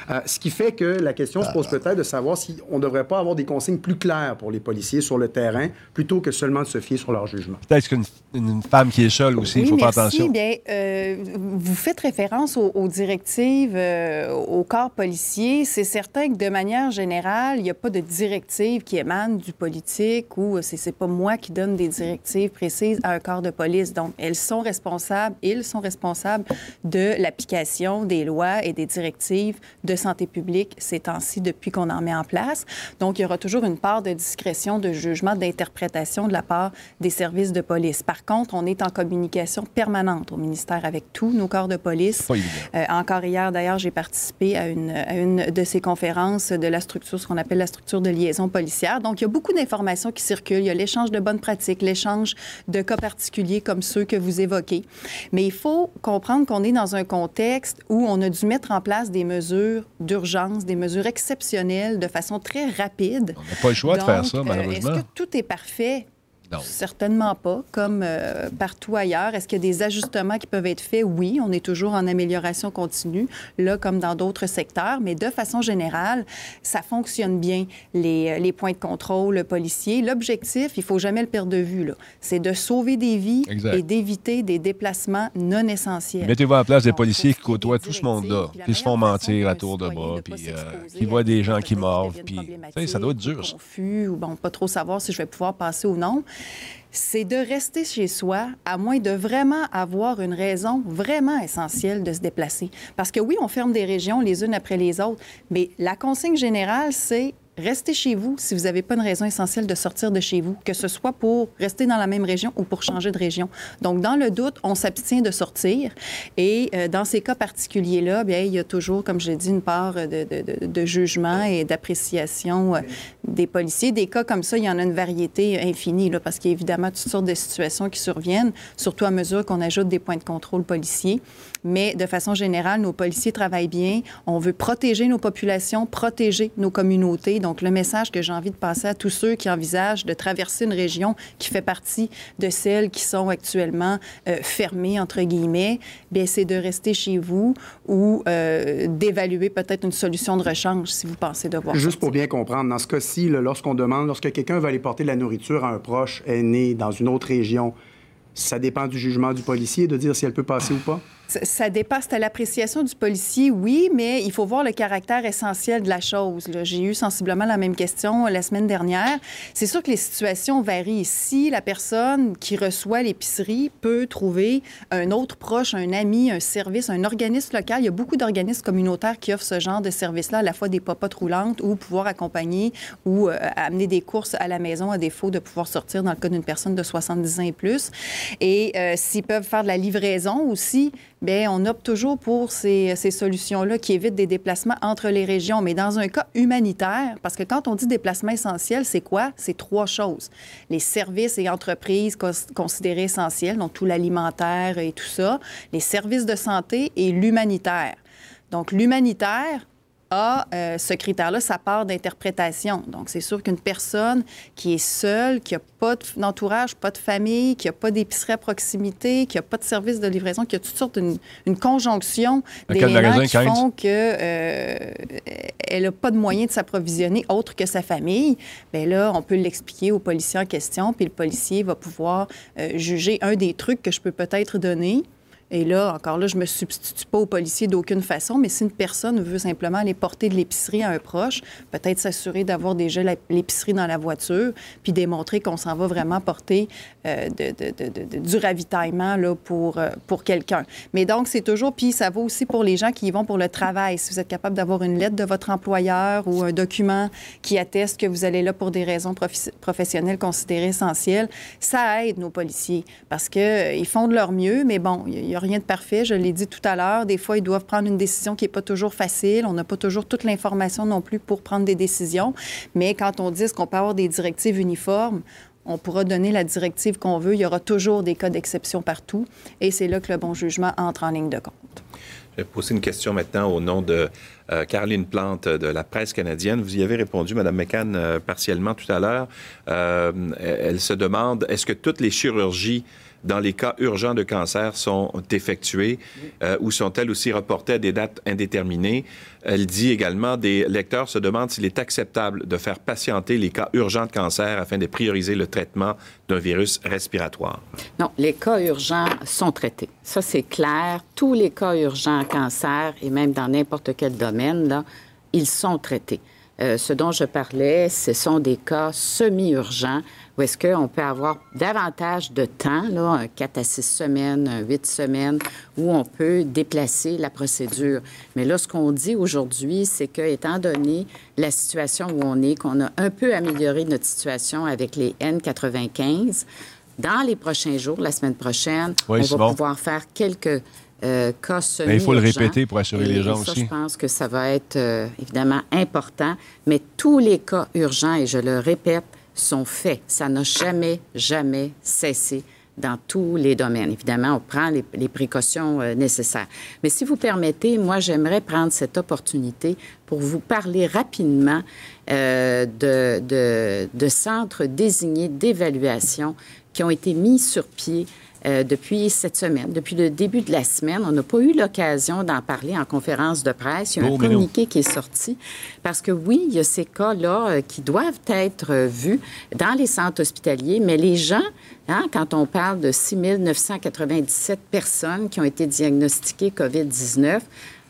Euh, ce qui fait que la question se pose peut-être de savoir si on ne devrait pas avoir des consignes plus claires pour les policiers sur le terrain, plutôt que seulement de se fier sur leur jugement. Peut-être qu'une une femme qui est seule aussi, il faut faire attention. Bien, euh, vous faites référence aux, directives, euh, au corps policier, c'est certain que de manière générale, il n'y a pas de directive qui émane du politique ou c'est, c'est pas moi qui donne des directives précises à un corps de police. Donc, elles sont responsables, ils sont responsables de l'application des lois et des directives de santé publique ces temps-ci depuis qu'on en met en place. Donc, il y aura toujours une part de discrétion, de jugement, d'interprétation de la part des services de police. Par contre, on est en communication permanente au ministère avec tous nos corps de police. Euh, encore hier, d'ailleurs, j'ai participé à une, à une de ces conférences de la structure, ce qu'on appelle la structure de liaison policière. Donc, il y a beaucoup d'informations qui circulent. Il y a l'échange de bonnes pratiques, l'échange de cas particuliers comme ceux que vous évoquez. Mais il faut comprendre qu'on est dans un contexte où on a dû mettre en place des mesures d'urgence, des mesures exceptionnelles de façon très rapide. On n'a pas le choix de faire ça, malheureusement. Euh, est-ce que tout est parfait? Certainement pas, comme euh, partout ailleurs. Est-ce qu'il y a des ajustements qui peuvent être faits? Oui, on est toujours en amélioration continue, là comme dans d'autres secteurs, mais de façon générale, ça fonctionne bien, les, euh, les points de contrôle policiers. L'objectif, il faut jamais le perdre de vue, c'est de sauver des vies et d'éviter des déplacements non essentiels. Mettez-vous en place des policiers qui côtoient tout ce monde-là, qui se font mentir à tour de bras, puis euh, qui voient des gens qui mordent, puis ça doit être dur. Confus, ou bon, pas trop savoir si je vais pouvoir passer ou non c'est de rester chez soi, à moins de vraiment avoir une raison vraiment essentielle de se déplacer. Parce que oui, on ferme des régions les unes après les autres, mais la consigne générale, c'est restez chez vous si vous n'avez pas une raison essentielle de sortir de chez vous, que ce soit pour rester dans la même région ou pour changer de région. Donc, dans le doute, on s'abstient de sortir. Et euh, dans ces cas particuliers-là, bien, il y a toujours, comme je l'ai dit, une part de, de, jugement et d'appréciation euh, des policiers. Des cas comme ça, il y en a une variété infinie, là, parce qu'il y a évidemment toutes sortes de situations qui surviennent, surtout à mesure qu'on ajoute des points de contrôle policiers. Mais de façon générale, nos policiers travaillent bien. On veut protéger nos populations, protéger nos communautés. Donc, le message que j'ai envie de passer à tous ceux qui envisagent de traverser une région qui fait partie de celles qui sont actuellement euh, fermées, entre guillemets, bien, c'est de rester chez vous ou euh, d'évaluer peut-être une solution de rechange si vous pensez devoir. Juste pour bien comprendre, dans ce cas-ci, lorsqu'on demande, lorsque quelqu'un va aller porter de la nourriture à un proche aîné dans une autre région, ça dépend du jugement du policier de dire si elle peut passer ou pas? Ça, dépasse à l'appréciation du policier, oui, mais il faut voir le caractère essentiel de la chose. J'ai eu sensiblement la même question la semaine dernière. C'est sûr que les situations varient. Si la personne qui reçoit l'épicerie peut trouver un autre proche, un ami, un service, un organisme local, il y a beaucoup d'organismes communautaires qui offrent ce genre de service-là, à la fois des popotes roulantes ou pouvoir accompagner ou euh, amener des courses à la maison à défaut de pouvoir sortir dans le cas d'une personne de 70 ans et plus. Et euh, s'ils peuvent faire de la livraison aussi, bien, on opte toujours pour ces, ces solutions-là qui évitent des déplacements entre les régions. Mais dans un cas humanitaire, parce que quand on dit déplacement essentiel, c'est quoi? C'est trois choses. Les services et entreprises considérés essentiels, donc tout l'alimentaire et tout ça, les services de santé et l'humanitaire. Donc, l'humanitaire, a euh, ce critère-là, sa part d'interprétation. Donc, c'est sûr qu'une personne qui est seule, qui n'a pas d'entourage, pas de famille, qui n'a pas d'épicerie à proximité, qui n'a pas de service de livraison, qui a toutes sortes d'une une conjonction d'éléments qui font qu'elle euh, n'a pas de moyens de s'approvisionner autre que sa famille, bien là, on peut l'expliquer au policier en question, puis le policier va pouvoir euh, juger un des trucs que je peux peut-être donner et là, encore là, je ne me substitue pas au policier d'aucune façon, mais si une personne veut simplement aller porter de l'épicerie à un proche, peut-être s'assurer d'avoir déjà l'épicerie dans la voiture, puis démontrer qu'on s'en va vraiment porter euh, du ravitaillement là, pour, euh, pour quelqu'un. Mais donc, c'est toujours, puis ça vaut aussi pour les gens qui y vont pour le travail. Si vous êtes capable d'avoir une lettre de votre employeur ou un document qui atteste que vous allez là pour des raisons professionnelles considérées essentielles, ça aide nos policiers parce qu'ils euh, font de leur mieux, mais bon, il y a rien de parfait, je l'ai dit tout à l'heure. Des fois, ils doivent prendre une décision qui n'est pas toujours facile. On n'a pas toujours toute l'information non plus pour prendre des décisions. Mais quand on dit qu'on peut avoir des directives uniformes, on pourra donner la directive qu'on veut. Il y aura toujours des cas d'exception partout. Et c'est là que le bon jugement entre en ligne de compte. Je vais poser une question maintenant au nom de euh, Caroline Plante de la presse canadienne. Vous y avez répondu, Mme McCann, euh, partiellement tout à l'heure. Euh, elle se demande, est-ce que toutes les chirurgies dans les cas urgents de cancer sont effectuées euh, ou sont-elles aussi reportées à des dates indéterminées? Elle dit également, des lecteurs se demandent s'il est acceptable de faire patienter les cas urgents de cancer afin de prioriser le traitement d'un virus respiratoire. Non, les cas urgents sont traités. Ça, c'est clair. Tous les cas urgents en cancer, et même dans n'importe quel domaine, ils sont traités. Euh, ce dont je parlais, ce sont des cas semi-urgents où est-ce qu'on peut avoir davantage de temps, là, un 4 à 6 semaines, un 8 semaines, où on peut déplacer la procédure. Mais là, ce qu'on dit aujourd'hui, c'est que, étant donné la situation où on est, qu'on a un peu amélioré notre situation avec les N95, dans les prochains jours, la semaine prochaine, Oui, on va bon. pouvoir faire quelques euh, cas semi Mais il faut le répéter pour assurer Et les gens ça, aussi. Je pense que ça va être euh, évidemment important, mais tous les cas urgents, et je le répète, sont faits. Ça n'a jamais, jamais cessé dans tous les domaines. Évidemment, on prend les, les précautions euh, nécessaires. Mais si vous permettez, moi, j'aimerais prendre cette opportunité pour vous parler rapidement euh, de, de, de centres désignés d'évaluation qui ont été mis sur pied euh, depuis cette semaine, depuis le début de la semaine. On n'a pas eu l'occasion d'en parler en conférence de presse. Il y a un non. communiqué qui est sorti parce que oui, il y a ces cas-là euh, qui doivent être euh, vus dans les centres hospitaliers, mais les gens, hein, quand on parle de 6 997 personnes qui ont été diagnostiquées COVID-19,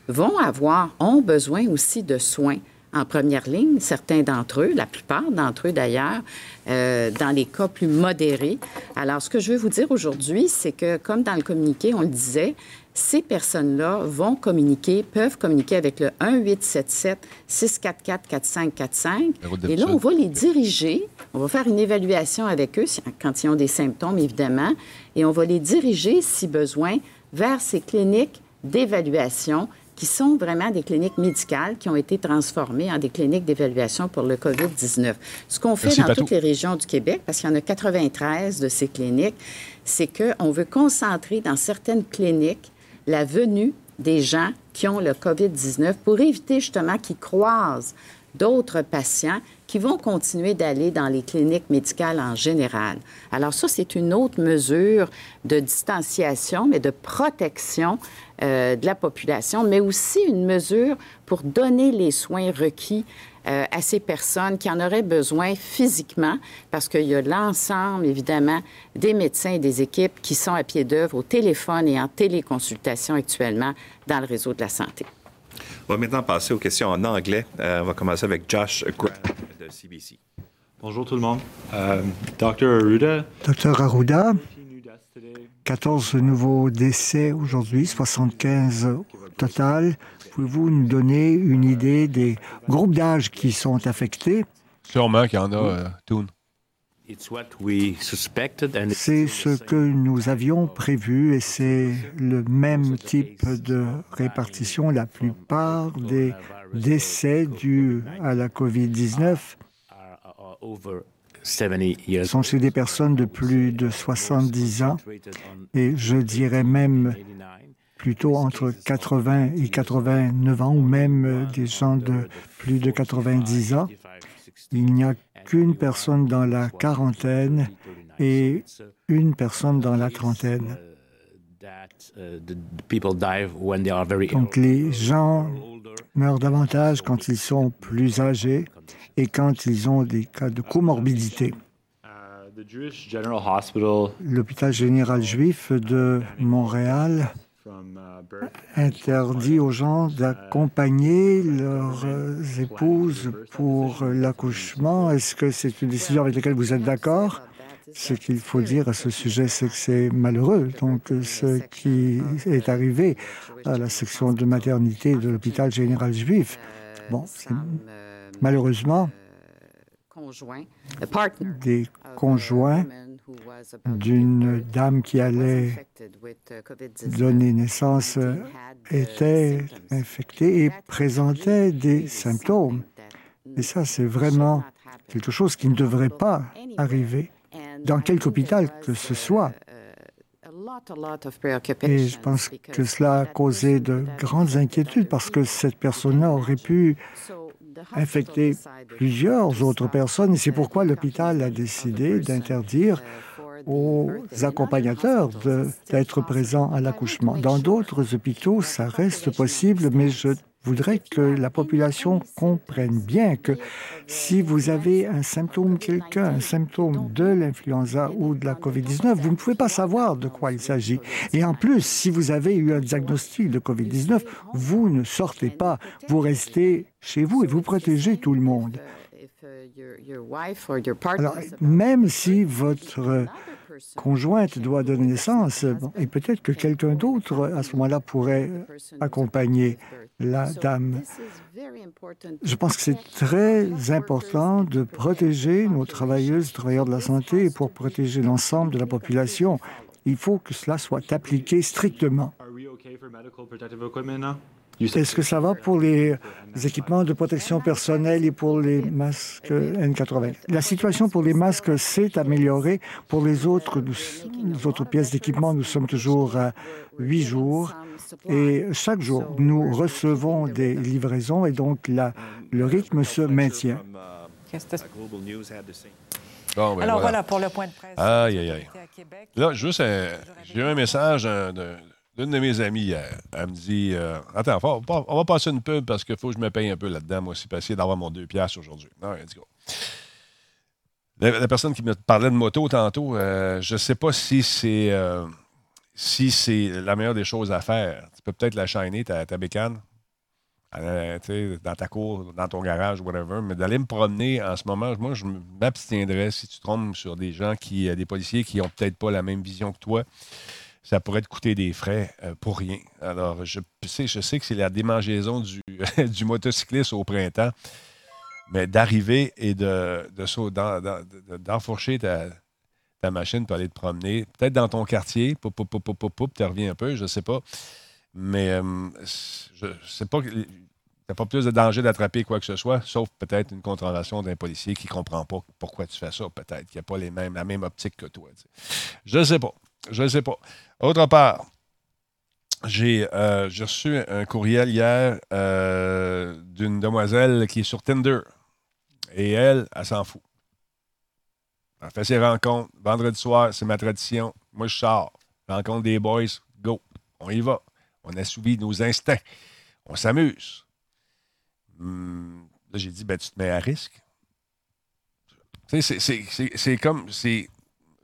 vont avoir, ont besoin aussi de soins en première ligne, certains d'entre eux, la plupart d'entre eux d'ailleurs, euh, dans les cas plus modérés. Alors, ce que je veux vous dire aujourd'hui, c'est que, comme dans le communiqué, on le disait, ces personnes-là vont communiquer, peuvent communiquer avec le 1-877-644-4545. La route Et là, on va les diriger. On va faire une évaluation avec eux quand ils ont des symptômes, évidemment, et on va les diriger, si besoin, vers ces cliniques d'évaluation qui sont vraiment des cliniques médicales qui ont été transformées en des cliniques d'évaluation pour le COVID-19. Ce qu'on fait Merci, dans toutes les régions du Québec, parce qu'il y en a 93 de ces cliniques, c'est qu'on veut concentrer dans certaines cliniques la venue des gens qui ont le COVID-19 pour éviter justement qu'ils croisent d'autres patients qui vont continuer d'aller dans les cliniques médicales en général. Alors ça, c'est une autre mesure de distanciation, mais de protection euh, de la population, mais aussi une mesure pour donner les soins requis euh, à ces personnes qui en auraient besoin physiquement, parce qu'il y a l'ensemble, évidemment, des médecins et des équipes qui sont à pied d'œuvre au téléphone et en téléconsultation actuellement dans le réseau de la santé. On va maintenant passer aux questions en anglais. Euh, on va commencer avec Josh Grant de CBC. Bonjour tout le monde. Euh, Dr. Arruda, Docteur Arruda, 14 nouveaux décès aujourd'hui, 75 au total. Pouvez-vous nous donner une idée des groupes d'âge qui sont affectés? Sûrement qu'il y en a, euh, Toon. C'est ce que nous avions prévu et c'est le même type de répartition. La plupart des décès dus à la COVID-19 are, uh, over 70 years. sont chez des personnes de plus de 70 ans et je dirais même plutôt entre 80 et 89 ans ou même des gens de plus de 90 ans. Il n'y a qu'une personne dans la quarantaine et une personne dans la trentaine. Donc les gens meurent davantage quand ils sont plus âgés et quand ils ont des cas de comorbidité. L'hôpital général juif de Montréal interdit aux gens d'accompagner leurs euh, épouses pour euh, l'accouchement. Est-ce que c'est une décision avec laquelle vous êtes d'accord? Ce qu'il faut dire à ce sujet, c'est que c'est malheureux. Donc, euh, ce qui est arrivé à la section de maternité de l'hôpital général juif, bon, c'est malheureusement des conjoints d'une dame qui allait uh, COVID-19. donner naissance euh, uh, était infectée et présentait des symptômes. Et ça, c'est vraiment quelque chose qui ne devrait pas arriver dans quelque hôpital que ce soit. Et je pense que cela a causé de grandes inquiétudes parce que cette personne-là aurait pu infecter plusieurs autres personnes et c'est pourquoi l'hôpital a décidé d'interdire aux accompagnateurs d'être présents à l'accouchement. Dans d'autres hôpitaux, ça reste possible, mais je voudrais que la population comprenne bien que si vous avez un symptôme quelqu'un, un symptôme de l'influenza ou de la COVID-19, vous ne pouvez pas savoir de quoi il s'agit. Et en plus, si vous avez eu un diagnostic de COVID-19, vous ne sortez pas, vous restez chez vous et vous protégez tout le monde. Alors, même si votre conjointe doit donner naissance, et peut-être que quelqu'un d'autre à ce moment-là pourrait accompagner la dame. Je pense que c'est très important de protéger nos travailleuses et travailleurs de la santé et pour protéger l'ensemble de la population. Il faut que cela soit appliqué strictement. Est-ce que ça va pour les équipements de protection personnelle et pour les masques N80? La situation pour les masques s'est améliorée. Pour les autres, les autres pièces d'équipement, nous sommes toujours à huit jours. Et chaque jour, nous recevons des livraisons et donc la, le rythme se maintient. Ben Alors voilà. pour le point de presse. Aïe, aïe, aïe. Là, juste, j'ai eu un message de, d'une de mes amies hier. Elle me dit euh, Attends, on va passer une pub parce qu'il faut que je me paye un peu là-dedans, moi aussi, essayer d'avoir mon deux piastres aujourd'hui. Non, let's go. La, personne qui me parlait de moto tantôt, euh, je ne sais pas si c'est euh, si c'est la meilleure des choses à faire. Tu peux peut-être la shiner, ta, ta bécane, dans ta cour, dans ton garage, whatever, mais d'aller me promener en ce moment, moi, je m'abstiendrais si tu trompes sur des gens qui, des policiers qui n'ont peut-être pas la même vision que toi ça pourrait te coûter des frais euh, pour rien. Alors, je sais, je sais que c'est la démangeaison du, motocycliste au printemps, mais d'arriver et de, d'enfourcher ta, machine pour aller te promener, peut-être dans ton quartier, tu reviens un peu, je ne sais pas. Mais euh, je ne sais pas tu n'as pas plus de danger d'attraper quoi que ce soit, sauf peut-être une contravention d'un policier qui comprend pas pourquoi tu fais ça, peut-être, qui n'a pas la même optique que toi. Je ne sais pas. Je ne sais pas. Autre part, j'ai euh, reçu un courriel hier euh, d'une demoiselle qui est sur Tinder. Et elle, elle s'en fout. Elle fait ses rencontres. Vendredi soir, c'est ma tradition. Moi, je sors. Rencontre des boys. Go. On y va. On a suivi nos instincts. On s'amuse. Hmm, là, j'ai dit, ben, tu te mets à risque. C'est comme.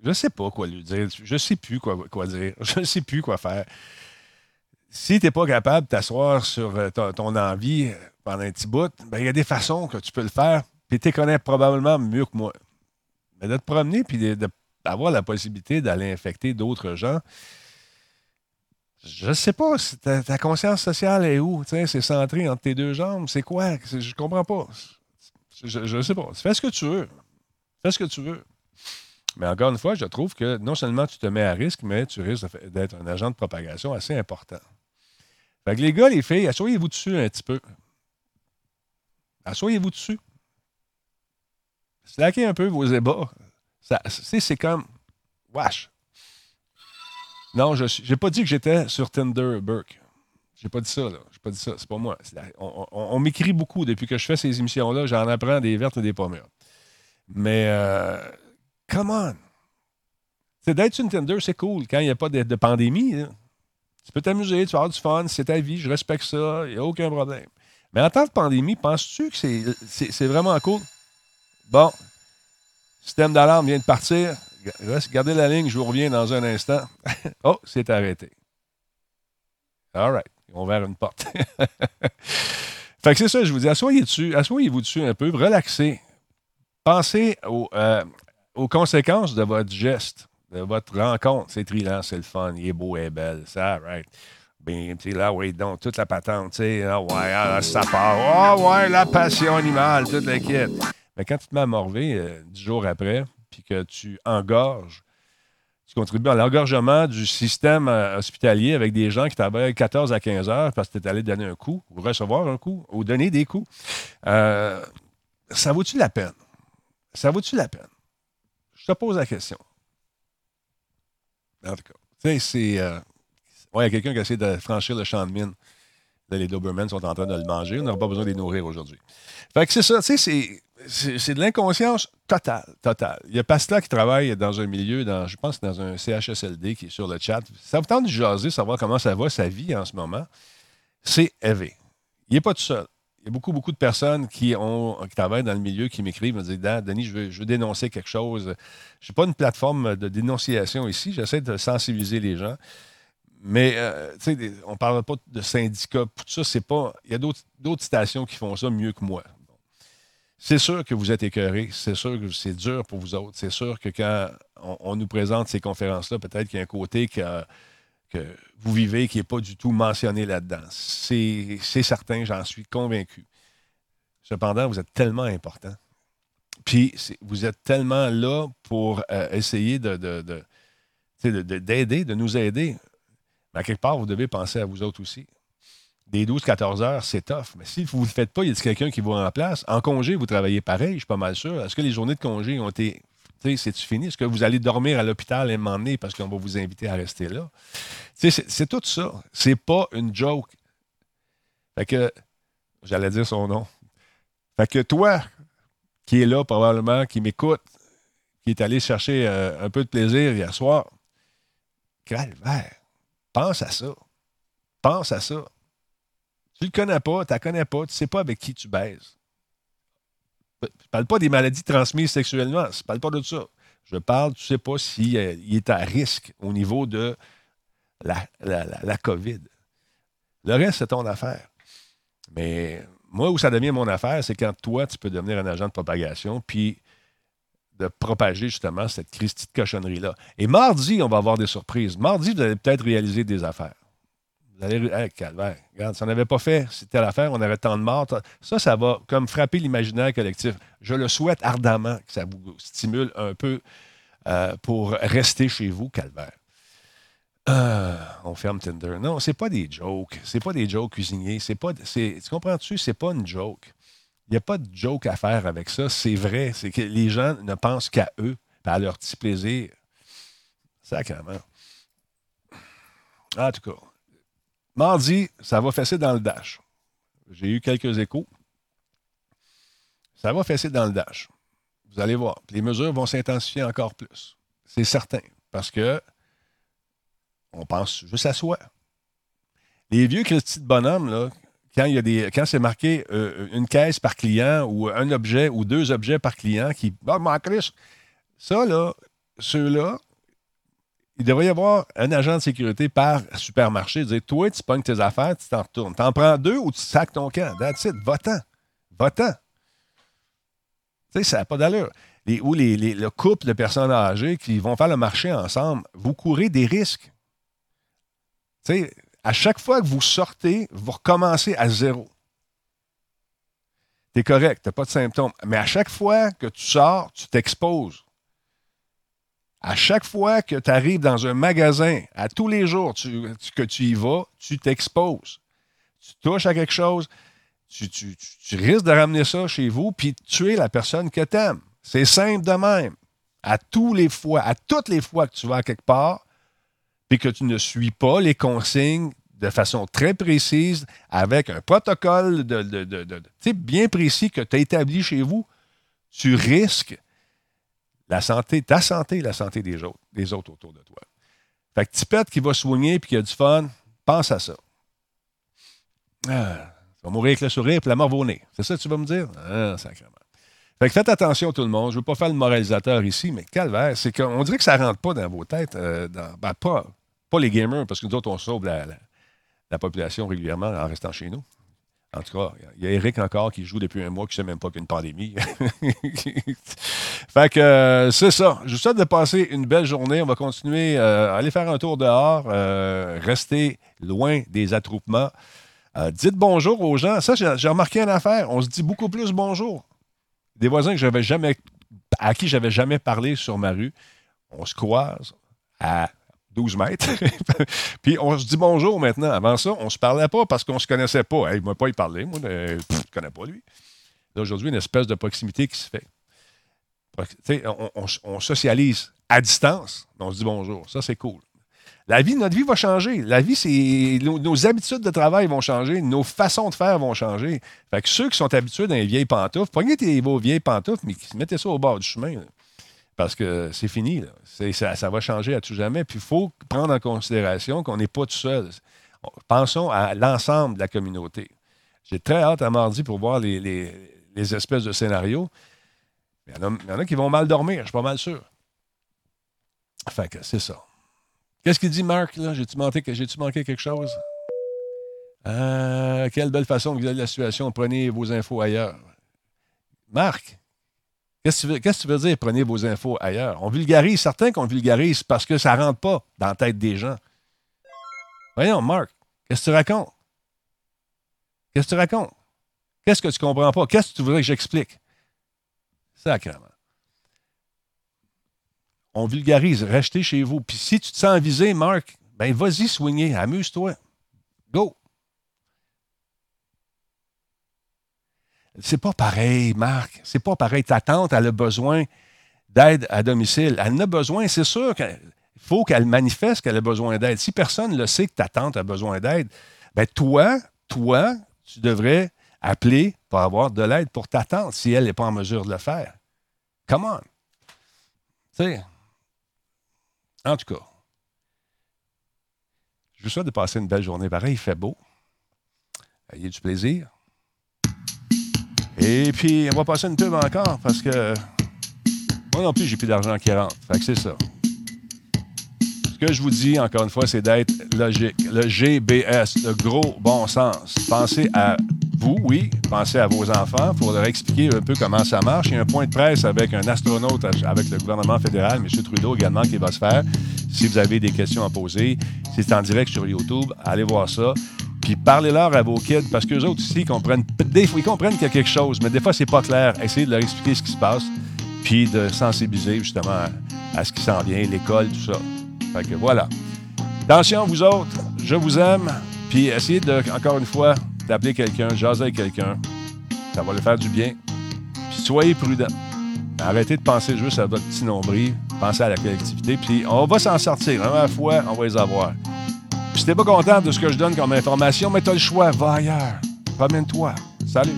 Je ne sais pas quoi lui dire. Je ne sais plus quoi, quoi dire. Je ne sais plus quoi faire. Si tu n'es pas capable de t'asseoir sur euh, ton, envie euh, pendant un petit bout, ben, il y a des façons que tu peux le faire. Puis tu connais probablement mieux que moi. Mais de te promener puis d'avoir la possibilité d'aller infecter d'autres gens, je ne sais pas. Ta, conscience sociale est où? C'est centré entre tes deux jambes. C'est quoi? Je comprends pas. Je ne sais pas. Fais ce que tu veux. Fais ce que tu veux. Mais encore une fois, je trouve que non seulement tu te mets à risque, mais tu risques d'être un agent de propagation assez important. Fait que les gars, les filles, asseyez-vous dessus un petit peu. Asseyez-vous dessus. Slackez un peu vos ébats. C'est comme. Wesh. Non, je n'ai pas dit que j'étais sur Tinder, Burke. J'ai pas dit ça, là. J'ai pas dit ça. C'est pas moi. On, m'écrit beaucoup depuis que je fais ces émissions-là. J'en apprends des vertes et des pommes. Mais euh, Come on! D'être sur Tinder, c'est cool quand il n'y a pas de, pandémie. Tu peux t'amuser, tu vas avoir du fun, c'est ta vie, je respecte ça, il n'y a aucun problème. Mais en temps de pandémie, penses-tu que c'est vraiment cool? Bon, système d'alarme vient de partir. Gardez la ligne, je vous reviens dans un instant. oh, c'est arrêté. All right. On vers une porte. fait que c'est ça, je vous dis, asseyez dessus, asseyez-vous dessus un peu, relaxez. Pensez au, euh, aux conséquences de votre geste, de votre rencontre. C'est trillant, c'est le fun, il est beau et belle, ça, right? Bien, tu là, oui, donc, toute la patente, tu sais, ah ouais, ah, ça part. Ah ouais, la passion animale, toute l'équipe. Mais quand tu te mets à morver euh, dix jours après, puis que tu engorges, tu contribues à l'engorgement du système euh, hospitalier avec des gens qui travaillent 14 à 15 heures parce que tu es allé donner un coup, ou recevoir un coup, ou donner des coups. Euh, ça vaut-tu la peine? Ça vaut-tu la peine? Je te pose la question. En tout cas, tu sais, c'est. Euh, il y a quelqu'un qui essaie de franchir le champ de mine. Là, les Dobermans sont en train de le manger. On n'aura pas besoin de les nourrir aujourd'hui. Fait que c'est ça, tu sais, c'est. de l'inconscience totale, totale. Il y a Pasla qui travaille dans un milieu, dans, je pense dans un CHSLD qui est sur le chat. Ça vous tente de jaser, savoir comment ça va, sa vie en ce moment? C'est élevé. Il n'est pas tout seul. Il y a beaucoup, beaucoup de personnes qui, travaillent dans le milieu qui m'écrivent, me disent Denis, je veux, dénoncer quelque chose. Je n'ai pas une plateforme de dénonciation ici. J'essaie de sensibiliser les gens. Mais, euh, on ne parle pas de syndicats. Tout ça, c'est pas. Il y a d'autres stations qui font ça mieux que moi. C'est sûr que vous êtes écœurés. C'est sûr que c'est dur pour vous autres. C'est sûr que quand on, nous présente ces conférences-là, peut-être qu'il y a un côté que, que vous vivez qui n'est pas du tout mentionné là-dedans. C'est certain, j'en suis convaincu. Cependant, vous êtes tellement important. Puis, vous êtes tellement là pour euh, essayer de, d'aider, de, nous aider. Mais à quelque part, vous devez penser à vous autres aussi des 12-14 heures, c'est tough. Mais si vous ne le faites pas, il y a quelqu'un qui vous remplace? En congé, vous travaillez pareil, je suis pas mal sûr. Est-ce que les journées de congé ont été. C'est-tu fini? Est-ce que vous allez dormir à l'hôpital et m'emmener parce qu'on va vous inviter à rester là? C'est tout ça. C'est pas une joke. Fait que. J'allais dire son nom. Fait que toi, qui est là probablement, qui m'écoute, qui est allé chercher euh, un peu de plaisir hier soir, calvaire, pense à ça. Pense à ça. Tu le connais pas, tu la connais pas, tu sais pas avec qui tu baises. Je parle pas des maladies transmises sexuellement, je parle pas de ça. Je parle, tu sais pas s'il euh, est à risque au niveau de la, la, COVID. Le reste, c'est ton affaire. Mais moi, où ça devient mon affaire, c'est quand toi, tu peux devenir un agent de propagation, puis de propager justement cette Christie de cochonnerie-là. Et mardi, on va avoir des surprises. Mardi, vous allez peut-être réaliser des affaires. Vous allez. Hey, calvaire. Regarde, si n'avait pas fait c'était l'affaire, on aurait tant de morts. Ça, ça va comme frapper l'imaginaire collectif. Je le souhaite ardemment que ça vous stimule un peu euh, pour rester chez vous, calvaire. Euh, on ferme Tinder. Non, c'est pas des jokes. C'est pas des jokes cuisiniers. C'est pas. Tu comprends-tu? C'est pas une joke. Il n'y a pas de joke à faire avec ça. C'est vrai. C'est que les gens ne pensent qu'à eux, à leur petit plaisir. Sacrément. En tout cas. Mardi, ça va fesser dans le dash. J'ai eu quelques échos. Ça va fesser dans le dash. Vous allez voir. Les mesures vont s'intensifier encore plus. C'est certain. Parce que on pense juste à soi. Les vieux Christy de bonhomme, là, quand, c'est marqué euh, une caisse par client ou un objet ou deux objets par client qui. Ah, ça, là, ceux-là, il devrait y avoir un agent de sécurité par supermarché. Dire, toi, tu pognes tes affaires, tu t'en retournes. T'en prends deux ou tu sacs ton camp. That's it. Va-t'en. Va-t'en. Tu sais, ça n'a pas d'allure. Les, ou les, le couple de personnes âgées qui vont faire le marché ensemble, vous courez des risques. Tu sais, à chaque fois que vous sortez, vous recommencez à zéro. Tu es correct, tu n'as pas de symptômes. Mais à chaque fois que tu sors, tu t'exposes. À chaque fois que tu arrives dans un magasin, à tous les jours que tu y vas, tu t'exposes. Tu touches à quelque chose, tu, risques de ramener ça chez vous, puis tuer la personne que tu aimes. C'est simple de même. À tous les fois, à toutes les fois que tu vas quelque part, puis que tu ne suis pas les consignes de façon très précise, avec un protocole de, de, bien précis que tu as établi chez vous, tu risques la santé, ta santé et la santé des autres, des autres autour de toi. Fait que Tipette qui va soigner puis qui a du fun, pense à ça. Ah, tu vas mourir avec le sourire et la mort va C'est ça que tu vas me dire? Ah, sacrément. Fait que faites attention tout le monde. Je ne veux pas faire le moralisateur ici, mais calvaire, c'est qu'on dirait que ça ne rentre pas dans vos têtes. Euh, ben, pas, pas les gamers, parce que nous autres, on sauve la population régulièrement en restant chez nous. En tout cas, il y a Eric encore qui joue depuis un mois, qui ne sait même pas qu'une pandémie. fait que euh, c'est ça. Je vous souhaite de passer une belle journée. On va continuer euh, à aller faire un tour dehors, euh, rester loin des attroupements. dites bonjour aux gens. Ça, j'ai remarqué une affaire. On se dit beaucoup plus bonjour. Des voisins que jamais, à qui j'avais jamais parlé sur ma rue, on se croise à 12 mètres. puis on se dit bonjour maintenant. Avant ça, on ne se parlait pas parce qu'on ne se connaissait pas. il ne m'a pas y parler, moi. je ne connais pas lui. aujourd'hui, une espèce de proximité qui se fait. On, socialise à distance, mais on se dit bonjour. Ça, c'est cool. La vie, notre vie va changer. La vie, c'est. Nos, habitudes de travail vont changer, nos façons de faire vont changer. Fait que ceux qui sont habitués dans les vieilles pantoufles, prenez vos vieilles pantoufles, mais mettez ça au bord du chemin. Parce que c'est fini. Ça, ça, va changer à tout jamais. Puis il faut prendre en considération qu'on n'est pas tout seul. Pensons à l'ensemble de la communauté. J'ai très hâte à mardi pour voir les, espèces de scénarios. Il y, en a, qui vont mal dormir, je suis pas mal sûr. Fait que c'est ça. Qu'est-ce qu'il dit, Marc? J'ai-tu manqué, quelque chose? Euh, quelle belle façon de la situation. Prenez vos infos ailleurs. Marc, qu'est-ce que, tu veux dire, prenez vos infos ailleurs? On vulgarise, certains qu'on vulgarise parce que ça ne rentre pas dans la tête des gens. Voyons, Marc, qu'est-ce que tu racontes? Qu'est-ce que tu racontes? Qu'est-ce que tu comprends pas? Qu'est-ce que tu voudrais que j'explique? Sacrément. On vulgarise, restez chez vous. Puis si tu te sens visé, Marc, ben vas-y soigner, amuse-toi. Go! C'est pas pareil, Marc. C'est pas pareil. Ta tante, elle a besoin d'aide à domicile. Elle en a besoin, c'est sûr qu'il faut qu'elle manifeste qu'elle a besoin d'aide. Si personne ne le sait que ta tante a besoin d'aide, ben toi, toi, tu devrais appeler pour avoir de l'aide pour ta tante si elle n'est pas en mesure de le faire. Come on. Tu sais. En tout cas, je vous souhaite de passer une belle journée. Pareil, il fait beau. Ayez du plaisir. Et puis, on va passer une pub encore parce que moi non plus, j'ai plus d'argent qui rentre. Fait que c'est ça. Ce que je vous dis, encore une fois, c'est d'être logique. Le GBS, le gros bon sens. Pensez à vous, oui, pensez à vos enfants pour leur expliquer un peu comment ça marche. Il y a un point de presse avec un astronaute avec le gouvernement fédéral, M. Trudeau également, qui va se faire. Si vous avez des questions à poser, c'est en direct sur YouTube. Allez voir ça. Puis parlez-leur à vos kids, parce qu'eux autres aussi, ils comprennent, des fois, ils comprennent qu'il y a quelque chose, mais des fois, c'est pas clair. Essayez de leur expliquer ce qui se passe, puis de sensibiliser justement à, ce qui s'en vient, l'école, tout ça. Fait que voilà. Attention, vous autres, je vous aime. Puis essayez de, encore une fois, d'appeler quelqu'un, jaser avec quelqu'un. Ça va le faire du bien. Puis soyez prudent. Arrêtez de penser juste à votre petit nombril. Pensez à la collectivité. Puis on va s'en sortir. Un la fois, on va les avoir. Puis si t'es pas content de ce que je donne comme information, mais t'as le choix. Va ailleurs. Promène-toi. Salut.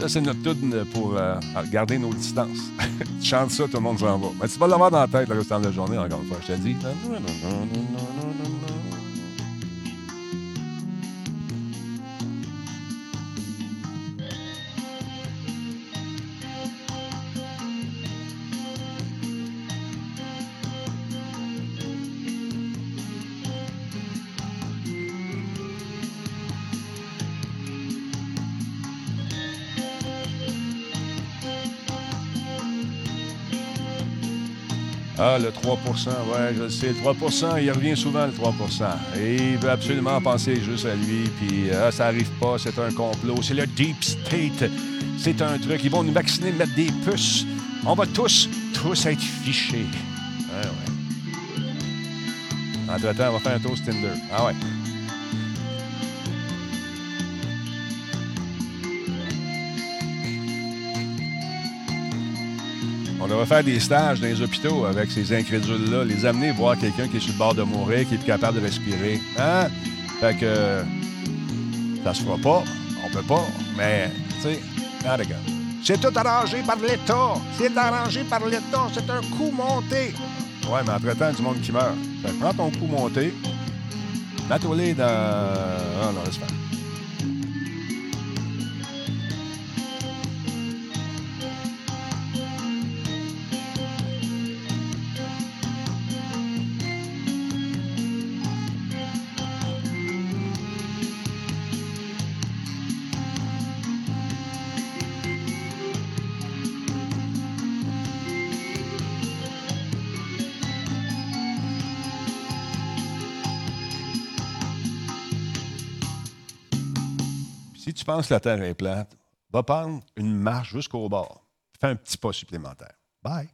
Ça, c'est notre tune pour euh, garder nos distances. tu chantes ça, tout le monde s'en va. Mais tu vas l'avoir dans la tête le restant de la journée, encore une fois, je te dis. Ah, le 3% ouais, je le sais. Le 3% il revient souvent, le 3% Et il veut absolument penser juste à lui. Puis, ah, ça arrive pas, c'est un complot. C'est le Deep State. C'est un truc. Ils vont nous vacciner, mettre des puces. On va tous, tous être fichés. Ouais, ouais. Entre-temps, on va faire un toast Tinder. Ah ouais. On va faire des stages dans les hôpitaux avec ces incrédules-là, les amener voir quelqu'un qui est sur le bord de mourir, qui est plus capable de respirer. Hein? Fait que ça se fera pas, on peut pas, mais tu sais, ah, C'est tout arrangé par l'État. C'est arrangé par l'État. C'est un coup monté. Ouais, mais entre-temps, du monde qui meurt. Fait prends ton coup monté, mets-toi dans. Ah non, laisse faire. La Terre est plate, va prendre une marche jusqu'au bord. Fais un petit pas supplémentaire. Bye.